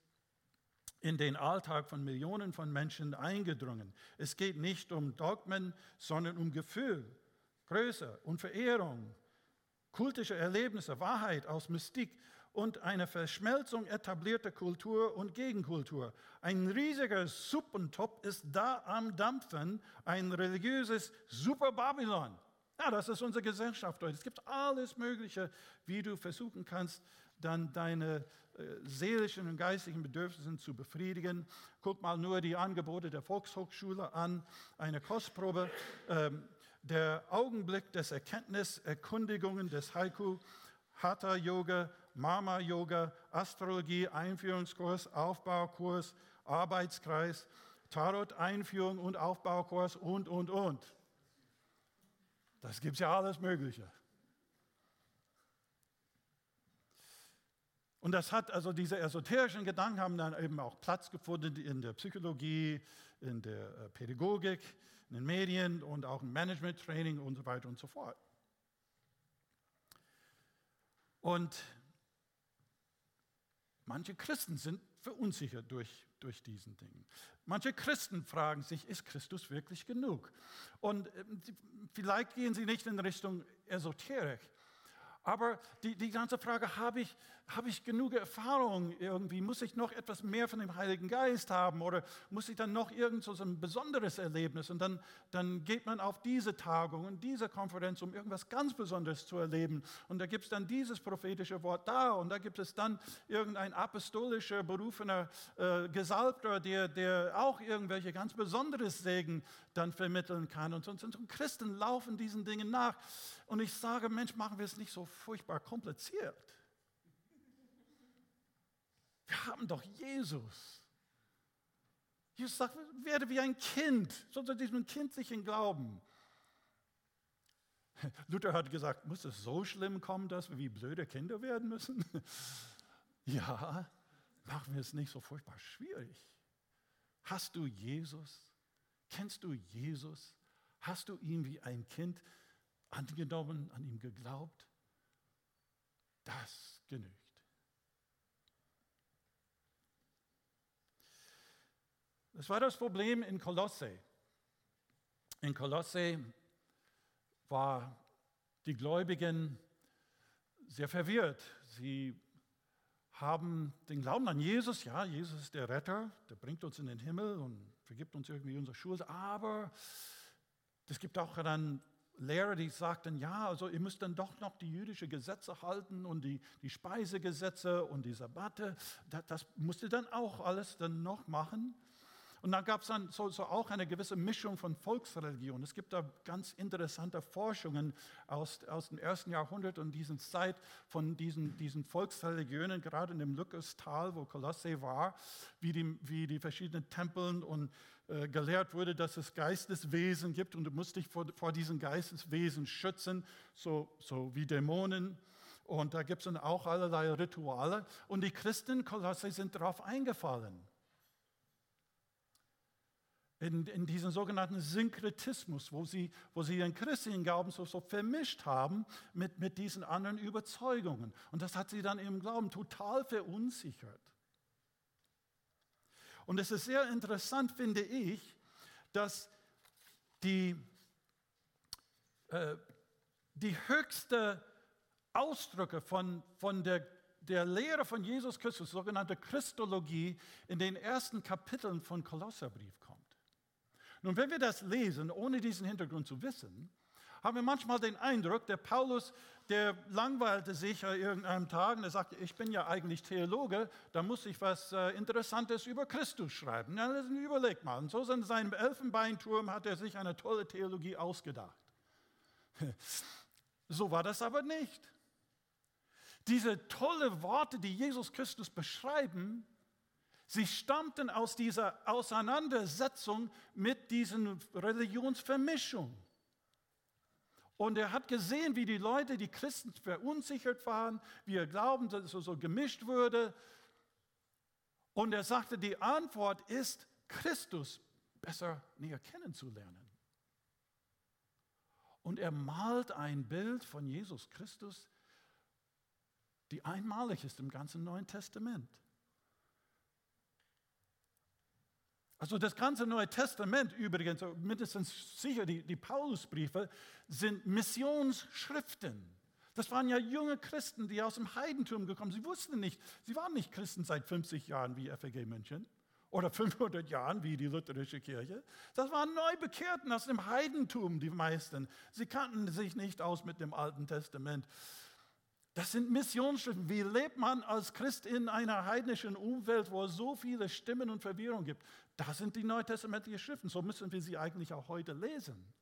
A: in den Alltag von Millionen von Menschen eingedrungen. Es geht nicht um Dogmen, sondern um Gefühl, Größe und Verehrung, kultische Erlebnisse, Wahrheit aus Mystik und eine Verschmelzung etablierter Kultur und Gegenkultur. Ein riesiger Suppentopf ist da am Dampfen, ein religiöses Super-Babylon. Ja, das ist unsere Gesellschaft heute. Es gibt alles Mögliche, wie du versuchen kannst, dann deine äh, seelischen und geistigen Bedürfnisse zu befriedigen. Guck mal nur die Angebote der Volkshochschule an, eine Kostprobe. Ähm, der Augenblick des Erkenntnis, Erkundigungen des Haiku, Hatha Yoga, Mama Yoga, Astrologie, Einführungskurs, Aufbaukurs, Arbeitskreis, Tarot, Einführung und Aufbaukurs und, und, und. Das gibt ja alles Mögliche. Und das hat, also diese esoterischen Gedanken haben dann eben auch Platz gefunden in der Psychologie, in der äh, Pädagogik, in den Medien und auch im Management-Training und so weiter und so fort. Und manche Christen sind verunsichert durch, durch diesen Dingen. Manche Christen fragen sich, ist Christus wirklich genug? Und ähm, vielleicht gehen sie nicht in Richtung Esoterik, aber die, die ganze Frage, habe ich, habe ich genug Erfahrung irgendwie? Muss ich noch etwas mehr von dem Heiligen Geist haben oder muss ich dann noch irgend so ein besonderes Erlebnis? Und dann, dann geht man auf diese Tagung und diese Konferenz, um irgendwas ganz Besonderes zu erleben. Und da gibt es dann dieses prophetische Wort da und da gibt es dann irgendein apostolischer, berufener äh, Gesalbter, der, der auch irgendwelche ganz besonderes Segen dann vermitteln kann. Und, und, und Christen laufen diesen Dingen nach. Und ich sage, Mensch, machen wir es nicht so furchtbar kompliziert. Wir haben doch Jesus. Jesus sagt, werde wie ein Kind, so zu diesem kindlichen Glauben. Luther hat gesagt, muss es so schlimm kommen, dass wir wie blöde Kinder werden müssen? ja, machen wir es nicht so furchtbar schwierig. Hast du Jesus? Kennst du Jesus? Hast du ihn wie ein Kind angenommen, an ihm geglaubt. Das genügt. Das war das Problem in Kolosse. In Kolosse war die Gläubigen sehr verwirrt. Sie haben den Glauben an Jesus, ja, Jesus ist der Retter, der bringt uns in den Himmel und vergibt uns irgendwie unsere Schuld, aber es gibt auch dann Lehrer, die sagten, ja, also ihr müsst dann doch noch die jüdischen Gesetze halten und die, die Speisegesetze und die Sabbate, das, das musst ihr dann auch alles dann noch machen. Und dann gab es dann so, so, auch eine gewisse Mischung von Volksreligion. Es gibt da ganz interessante Forschungen aus, aus dem ersten Jahrhundert und dieser Zeit von diesen, diesen Volksreligionen, gerade in dem Lückestal, wo Kolosse war, wie die, wie die verschiedenen Tempeln und äh, gelehrt wurde, dass es Geisteswesen gibt und du musst dich vor, vor diesen Geisteswesen schützen, so, so wie Dämonen. Und da gibt es dann auch allerlei Rituale. Und die Christen Kolosse sind darauf eingefallen. In, in diesen sogenannten Synkretismus, wo sie, wo sie ihren christlichen Glauben so, so vermischt haben mit, mit diesen anderen Überzeugungen. Und das hat sie dann im Glauben total verunsichert. Und es ist sehr interessant, finde ich, dass die, äh, die höchste Ausdrücke von, von der, der Lehre von Jesus Christus, sogenannte Christologie, in den ersten Kapiteln von Kolosserbrief. Nun, wenn wir das lesen, ohne diesen Hintergrund zu wissen, haben wir manchmal den Eindruck, der Paulus, der langweilte sich an irgendeinem Tag und er sagte, ich bin ja eigentlich Theologe, da muss ich was äh, Interessantes über Christus schreiben. Ja, überleg mal. Und so in seinem Elfenbeinturm hat er sich eine tolle Theologie ausgedacht. So war das aber nicht. Diese tolle Worte, die Jesus Christus beschreiben, Sie stammten aus dieser Auseinandersetzung mit diesen Religionsvermischung. Und er hat gesehen, wie die Leute, die Christen verunsichert waren, wie ihr Glauben so, so gemischt wurde. Und er sagte, die Antwort ist, Christus besser näher kennenzulernen. Und er malt ein Bild von Jesus Christus, die einmalig ist im ganzen Neuen Testament. Also das ganze Neue Testament übrigens, mindestens sicher die, die Paulusbriefe, sind Missionsschriften. Das waren ja junge Christen, die aus dem Heidentum gekommen sind. Sie wussten nicht, sie waren nicht Christen seit 50 Jahren wie FEG München oder 500 Jahren wie die lutherische Kirche. Das waren Neubekehrten aus dem Heidentum, die meisten. Sie kannten sich nicht aus mit dem Alten Testament. Das sind Missionsschriften. Wie lebt man als Christ in einer heidnischen Umwelt, wo es so viele Stimmen und Verwirrung gibt? Das sind die neutestamentlichen Schriften. So müssen wir sie eigentlich auch heute lesen.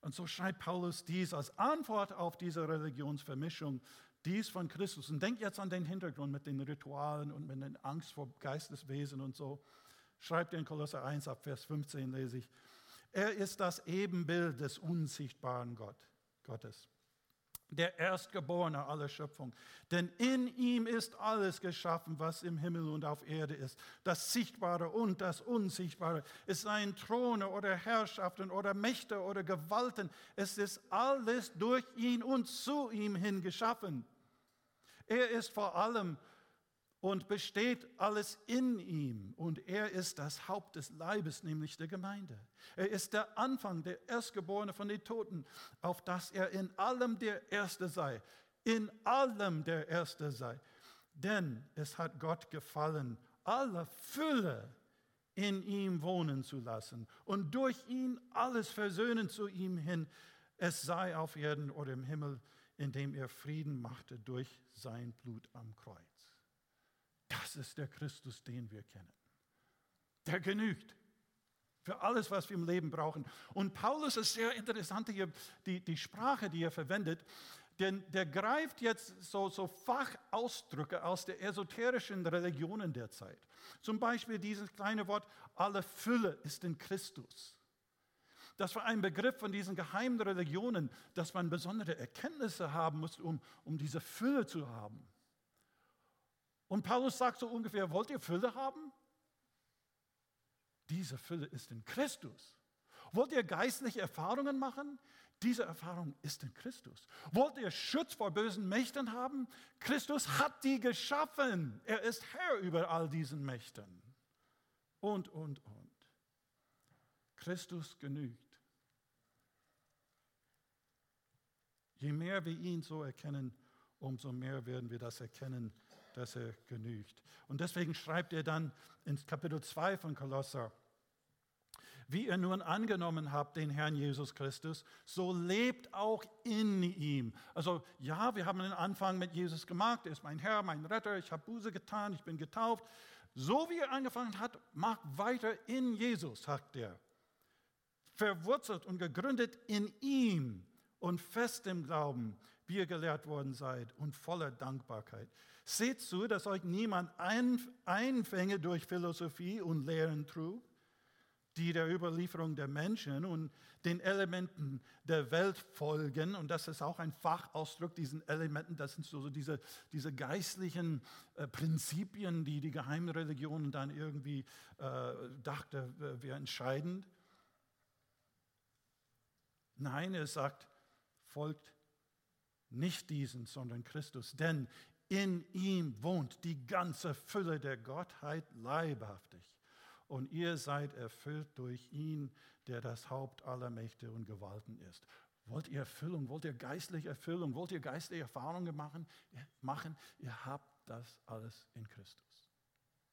A: Und so schreibt Paulus dies als Antwort auf diese Religionsvermischung, dies von Christus. Und denkt jetzt an den Hintergrund mit den Ritualen und mit der Angst vor Geisteswesen und so. Schreibt in Kolosser 1 ab Vers 15 lese ich. Er ist das Ebenbild des unsichtbaren Gott, Gottes der Erstgeborene aller Schöpfung. Denn in ihm ist alles geschaffen, was im Himmel und auf Erde ist. Das Sichtbare und das Unsichtbare. Es seien Throne oder Herrschaften oder Mächte oder Gewalten. Es ist alles durch ihn und zu ihm hin geschaffen. Er ist vor allem und besteht alles in ihm. Und er ist das Haupt des Leibes, nämlich der Gemeinde. Er ist der Anfang, der Erstgeborene von den Toten, auf dass er in allem der Erste sei. In allem der Erste sei. Denn es hat Gott gefallen, alle Fülle in ihm wohnen zu lassen und durch ihn alles versöhnen zu ihm hin, es sei auf Erden oder im Himmel, indem er Frieden machte durch sein Blut am Kreuz. Das ist der Christus, den wir kennen. Der genügt für alles, was wir im Leben brauchen. Und Paulus ist sehr interessant hier, die, die Sprache, die er verwendet, denn der greift jetzt so, so Fachausdrücke aus der esoterischen Religionen der Zeit. Zum Beispiel dieses kleine Wort, alle Fülle ist in Christus. Das war ein Begriff von diesen geheimen Religionen, dass man besondere Erkenntnisse haben muss, um, um diese Fülle zu haben. Und Paulus sagt so ungefähr, wollt ihr Fülle haben? Diese Fülle ist in Christus. Wollt ihr geistliche Erfahrungen machen? Diese Erfahrung ist in Christus. Wollt ihr Schutz vor bösen Mächten haben? Christus hat die geschaffen. Er ist Herr über all diesen Mächten. Und, und, und. Christus genügt. Je mehr wir ihn so erkennen, umso mehr werden wir das erkennen, dass er genügt. Und deswegen schreibt er dann ins Kapitel 2 von Kolosser, wie ihr nun angenommen habt den Herrn Jesus Christus, so lebt auch in ihm. Also ja, wir haben den Anfang mit Jesus gemacht, er ist mein Herr, mein Retter, ich habe Buße getan, ich bin getauft. So wie er angefangen hat, macht weiter in Jesus, sagt er. Verwurzelt und gegründet in ihm und fest im Glauben, wie ihr gelehrt worden seid und voller Dankbarkeit. Seht zu, dass euch niemand Einfänge durch Philosophie und Lehren trug, die der Überlieferung der Menschen und den Elementen der Welt folgen. Und das ist auch ein Fachausdruck, diesen Elementen, das sind so diese, diese geistlichen äh, Prinzipien, die die geheimen Religionen dann irgendwie äh, dachte, wäre entscheidend. Nein, er sagt, folgt nicht diesen, sondern Christus. Denn in ihm wohnt die ganze Fülle der Gottheit leibhaftig. Und ihr seid erfüllt durch ihn, der das Haupt aller Mächte und Gewalten ist. Wollt ihr Erfüllung, wollt ihr geistliche Erfüllung, wollt ihr geistliche Erfahrungen machen? machen? Ihr habt das alles in Christus.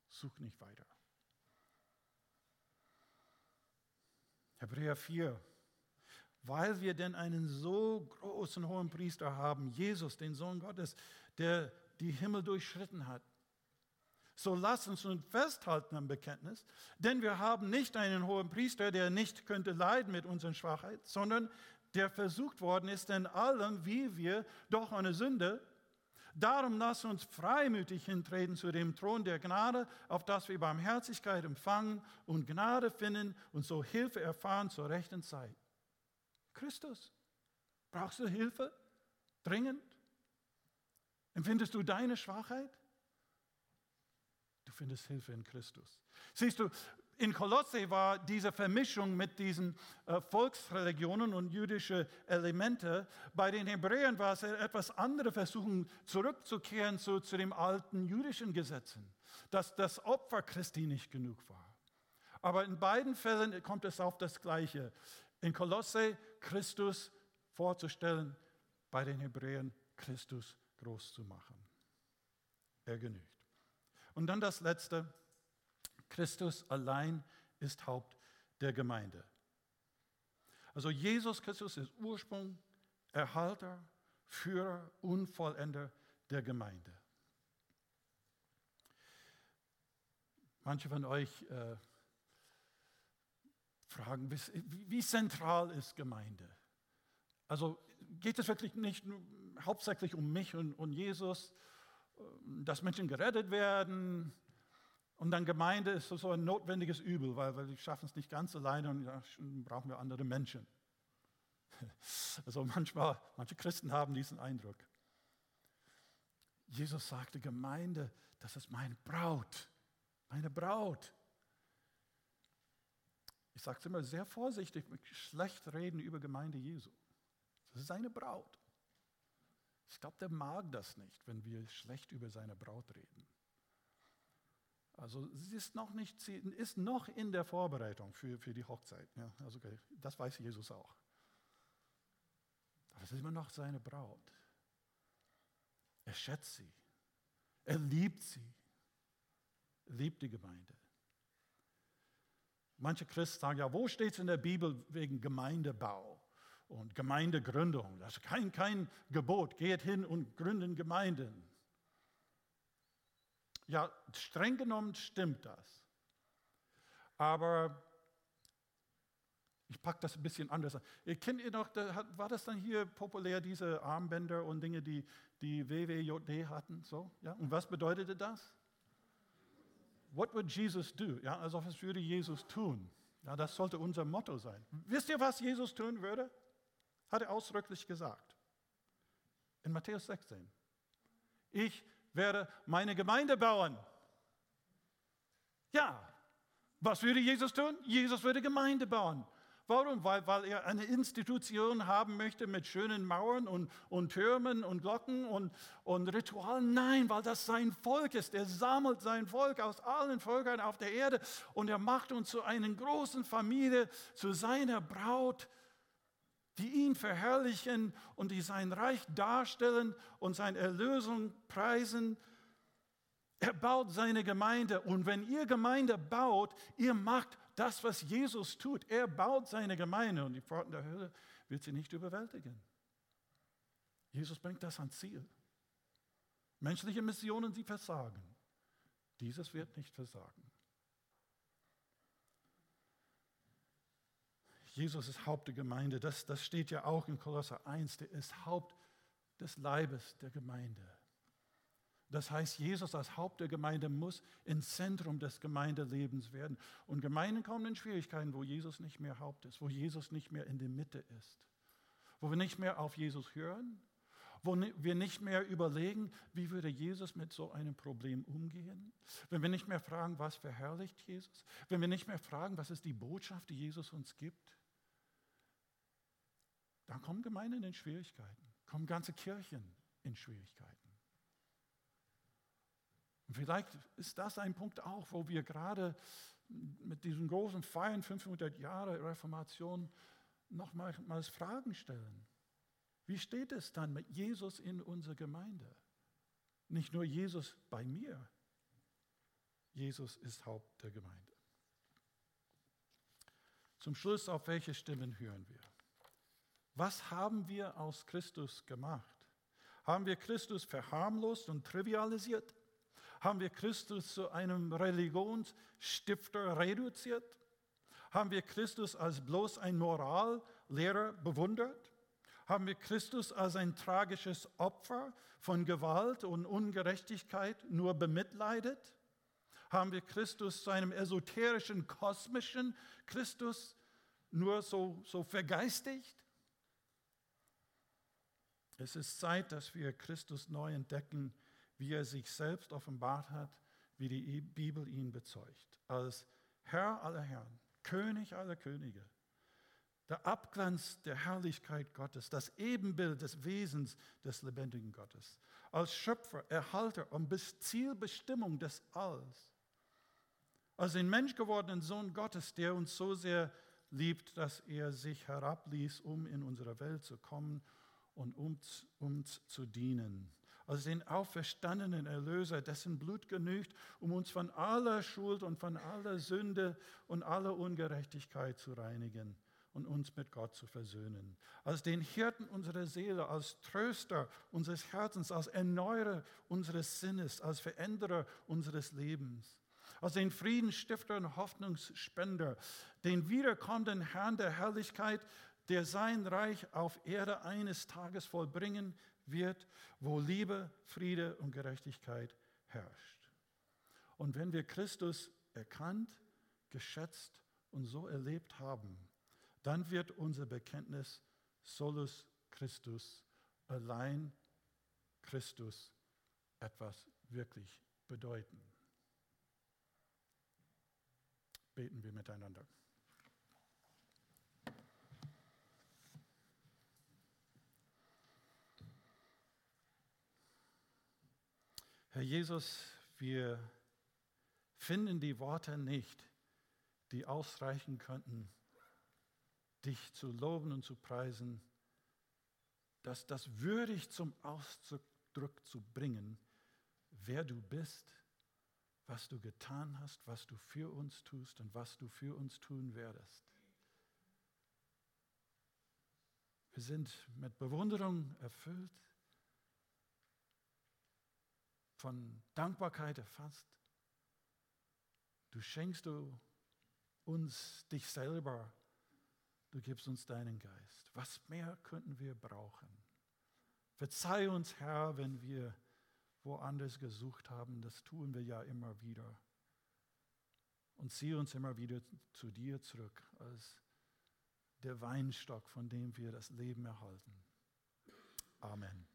A: Sucht nicht weiter. Hebräer 4 weil wir denn einen so großen hohen Priester haben, Jesus, den Sohn Gottes, der die Himmel durchschritten hat. So lasst uns nun festhalten am Bekenntnis, denn wir haben nicht einen hohen Priester, der nicht könnte leiden mit unseren Schwachheiten, sondern der versucht worden ist in allem, wie wir, doch eine Sünde. Darum lasst uns freimütig hintreten zu dem Thron der Gnade, auf das wir Barmherzigkeit empfangen und Gnade finden und so Hilfe erfahren zur rechten Zeit. Christus, brauchst du Hilfe? Dringend? Empfindest du deine Schwachheit? Du findest Hilfe in Christus. Siehst du, in Kolosse war diese Vermischung mit diesen äh, Volksreligionen und jüdische Elemente. Bei den Hebräern war es etwas andere Versuchen, zurückzukehren zu, zu den alten jüdischen Gesetzen, dass das Opfer Christi nicht genug war. Aber in beiden Fällen kommt es auf das Gleiche. In Kolosse Christus vorzustellen, bei den Hebräern Christus groß zu machen. Er genügt. Und dann das Letzte. Christus allein ist Haupt der Gemeinde. Also Jesus Christus ist Ursprung, Erhalter, Führer und Vollender der Gemeinde. Manche von euch äh, fragen, wie, zentral ist Gemeinde? Also geht es wirklich nicht hauptsächlich um mich und, und Jesus, äh, dass Menschen gerettet werden, und dann Gemeinde ist so ein notwendiges Übel, weil, weil wir schaffen es nicht ganz alleine und ja, brauchen wir andere Menschen. Also manchmal, manche Christen haben diesen Eindruck. Jesus sagte, Gemeinde, das ist meine Braut, meine Braut. Ich sage es immer sehr vorsichtig, schlecht reden über Gemeinde Jesu. Das ist seine Braut. Ich glaube, der mag das nicht, wenn wir schlecht über seine Braut reden. Also sie ist noch, nicht, sie ist noch in der Vorbereitung für, für die Hochzeit. Ja, also okay, das weiß Jesus auch. Aber es ist immer noch seine Braut. Er schätzt sie. Er liebt sie. Er liebt die Gemeinde. Manche Christen sagen, ja, wo steht es in der Bibel wegen Gemeindebau und Gemeindegründung? Das ist kein, kein Gebot. Geht hin und gründen Gemeinden. Ja, streng genommen stimmt das. Aber ich packe das ein bisschen anders an. Kennt ihr noch, war das dann hier populär, diese Armbänder und Dinge, die die WWJD hatten? So, ja? Und was bedeutete das? What would Jesus do? Ja, also was würde Jesus tun? Ja, das sollte unser Motto sein. Wisst ihr, was Jesus tun würde? Hat er ausdrücklich gesagt. In Matthäus 16. Ich werde meine Gemeinde bauen. Ja, was würde Jesus tun? Jesus würde Gemeinde bauen. Warum? Weil, weil er eine Institution haben möchte mit schönen Mauern und, und Türmen und Glocken und, und Ritualen. Nein, weil das sein Volk ist. Er sammelt sein Volk aus allen Völkern auf der Erde und er macht uns zu einer großen Familie, zu seiner Braut die ihn verherrlichen und die sein Reich darstellen und seine Erlösung preisen. Er baut seine Gemeinde und wenn ihr Gemeinde baut, ihr macht das, was Jesus tut. Er baut seine Gemeinde und die Pforten der Hölle wird sie nicht überwältigen. Jesus bringt das ans Ziel. Menschliche Missionen, sie versagen. Dieses wird nicht versagen. Jesus ist Haupt der Gemeinde. Das, das steht ja auch in Kolosser 1. Der ist Haupt des Leibes der Gemeinde. Das heißt, Jesus als Haupt der Gemeinde muss ins Zentrum des Gemeindelebens werden. Und Gemeinden kommen in Schwierigkeiten, wo Jesus nicht mehr Haupt ist, wo Jesus nicht mehr in der Mitte ist, wo wir nicht mehr auf Jesus hören, wo wir nicht mehr überlegen, wie würde Jesus mit so einem Problem umgehen, wenn wir nicht mehr fragen, was verherrlicht Jesus, wenn wir nicht mehr fragen, was ist die Botschaft, die Jesus uns gibt. Dann kommen Gemeinden in Schwierigkeiten, kommen ganze Kirchen in Schwierigkeiten. Vielleicht ist das ein Punkt auch, wo wir gerade mit diesen großen Feiern 500 Jahre Reformation nochmals Fragen stellen. Wie steht es dann mit Jesus in unserer Gemeinde? Nicht nur Jesus bei mir. Jesus ist Haupt der Gemeinde. Zum Schluss, auf welche Stimmen hören wir? Was haben wir aus Christus gemacht? Haben wir Christus verharmlost und trivialisiert? Haben wir Christus zu einem Religionsstifter reduziert? Haben wir Christus als bloß ein Morallehrer bewundert? Haben wir Christus als ein tragisches Opfer von Gewalt und Ungerechtigkeit nur bemitleidet? Haben wir Christus zu einem esoterischen, kosmischen Christus nur so, so vergeistigt? Es ist Zeit, dass wir Christus neu entdecken, wie er sich selbst offenbart hat, wie die Bibel ihn bezeugt. Als Herr aller Herren, König aller Könige, der Abglanz der Herrlichkeit Gottes, das Ebenbild des Wesens des lebendigen Gottes, als Schöpfer, Erhalter und Zielbestimmung des Alls, als den menschgewordenen Sohn Gottes, der uns so sehr liebt, dass er sich herabließ, um in unsere Welt zu kommen und uns, uns zu dienen. Als den auferstandenen Erlöser, dessen Blut genügt, um uns von aller Schuld und von aller Sünde und aller Ungerechtigkeit zu reinigen und uns mit Gott zu versöhnen. Als den Hirten unserer Seele, als Tröster unseres Herzens, als Erneuerer unseres Sinnes, als Veränderer unseres Lebens. Als den Friedensstifter und Hoffnungsspender, den wiederkommenden Herrn der Herrlichkeit, der sein Reich auf Erde eines Tages vollbringen wird, wo Liebe, Friede und Gerechtigkeit herrscht. Und wenn wir Christus erkannt, geschätzt und so erlebt haben, dann wird unser Bekenntnis solus Christus, allein Christus, etwas wirklich bedeuten. Beten wir miteinander. Herr Jesus, wir finden die Worte nicht, die ausreichen könnten, dich zu loben und zu preisen, dass das würdig zum Ausdruck zu bringen, wer du bist, was du getan hast, was du für uns tust und was du für uns tun werdest. Wir sind mit Bewunderung erfüllt, von Dankbarkeit erfasst. Du schenkst du uns dich selber Du gibst uns deinen Geist. Was mehr könnten wir brauchen? Verzeih uns, Herr, wenn wir woanders gesucht haben. Das tun wir ja immer wieder. Und zieh uns immer wieder zu dir zurück als der Weinstock, von dem wir das Leben erhalten. Amen.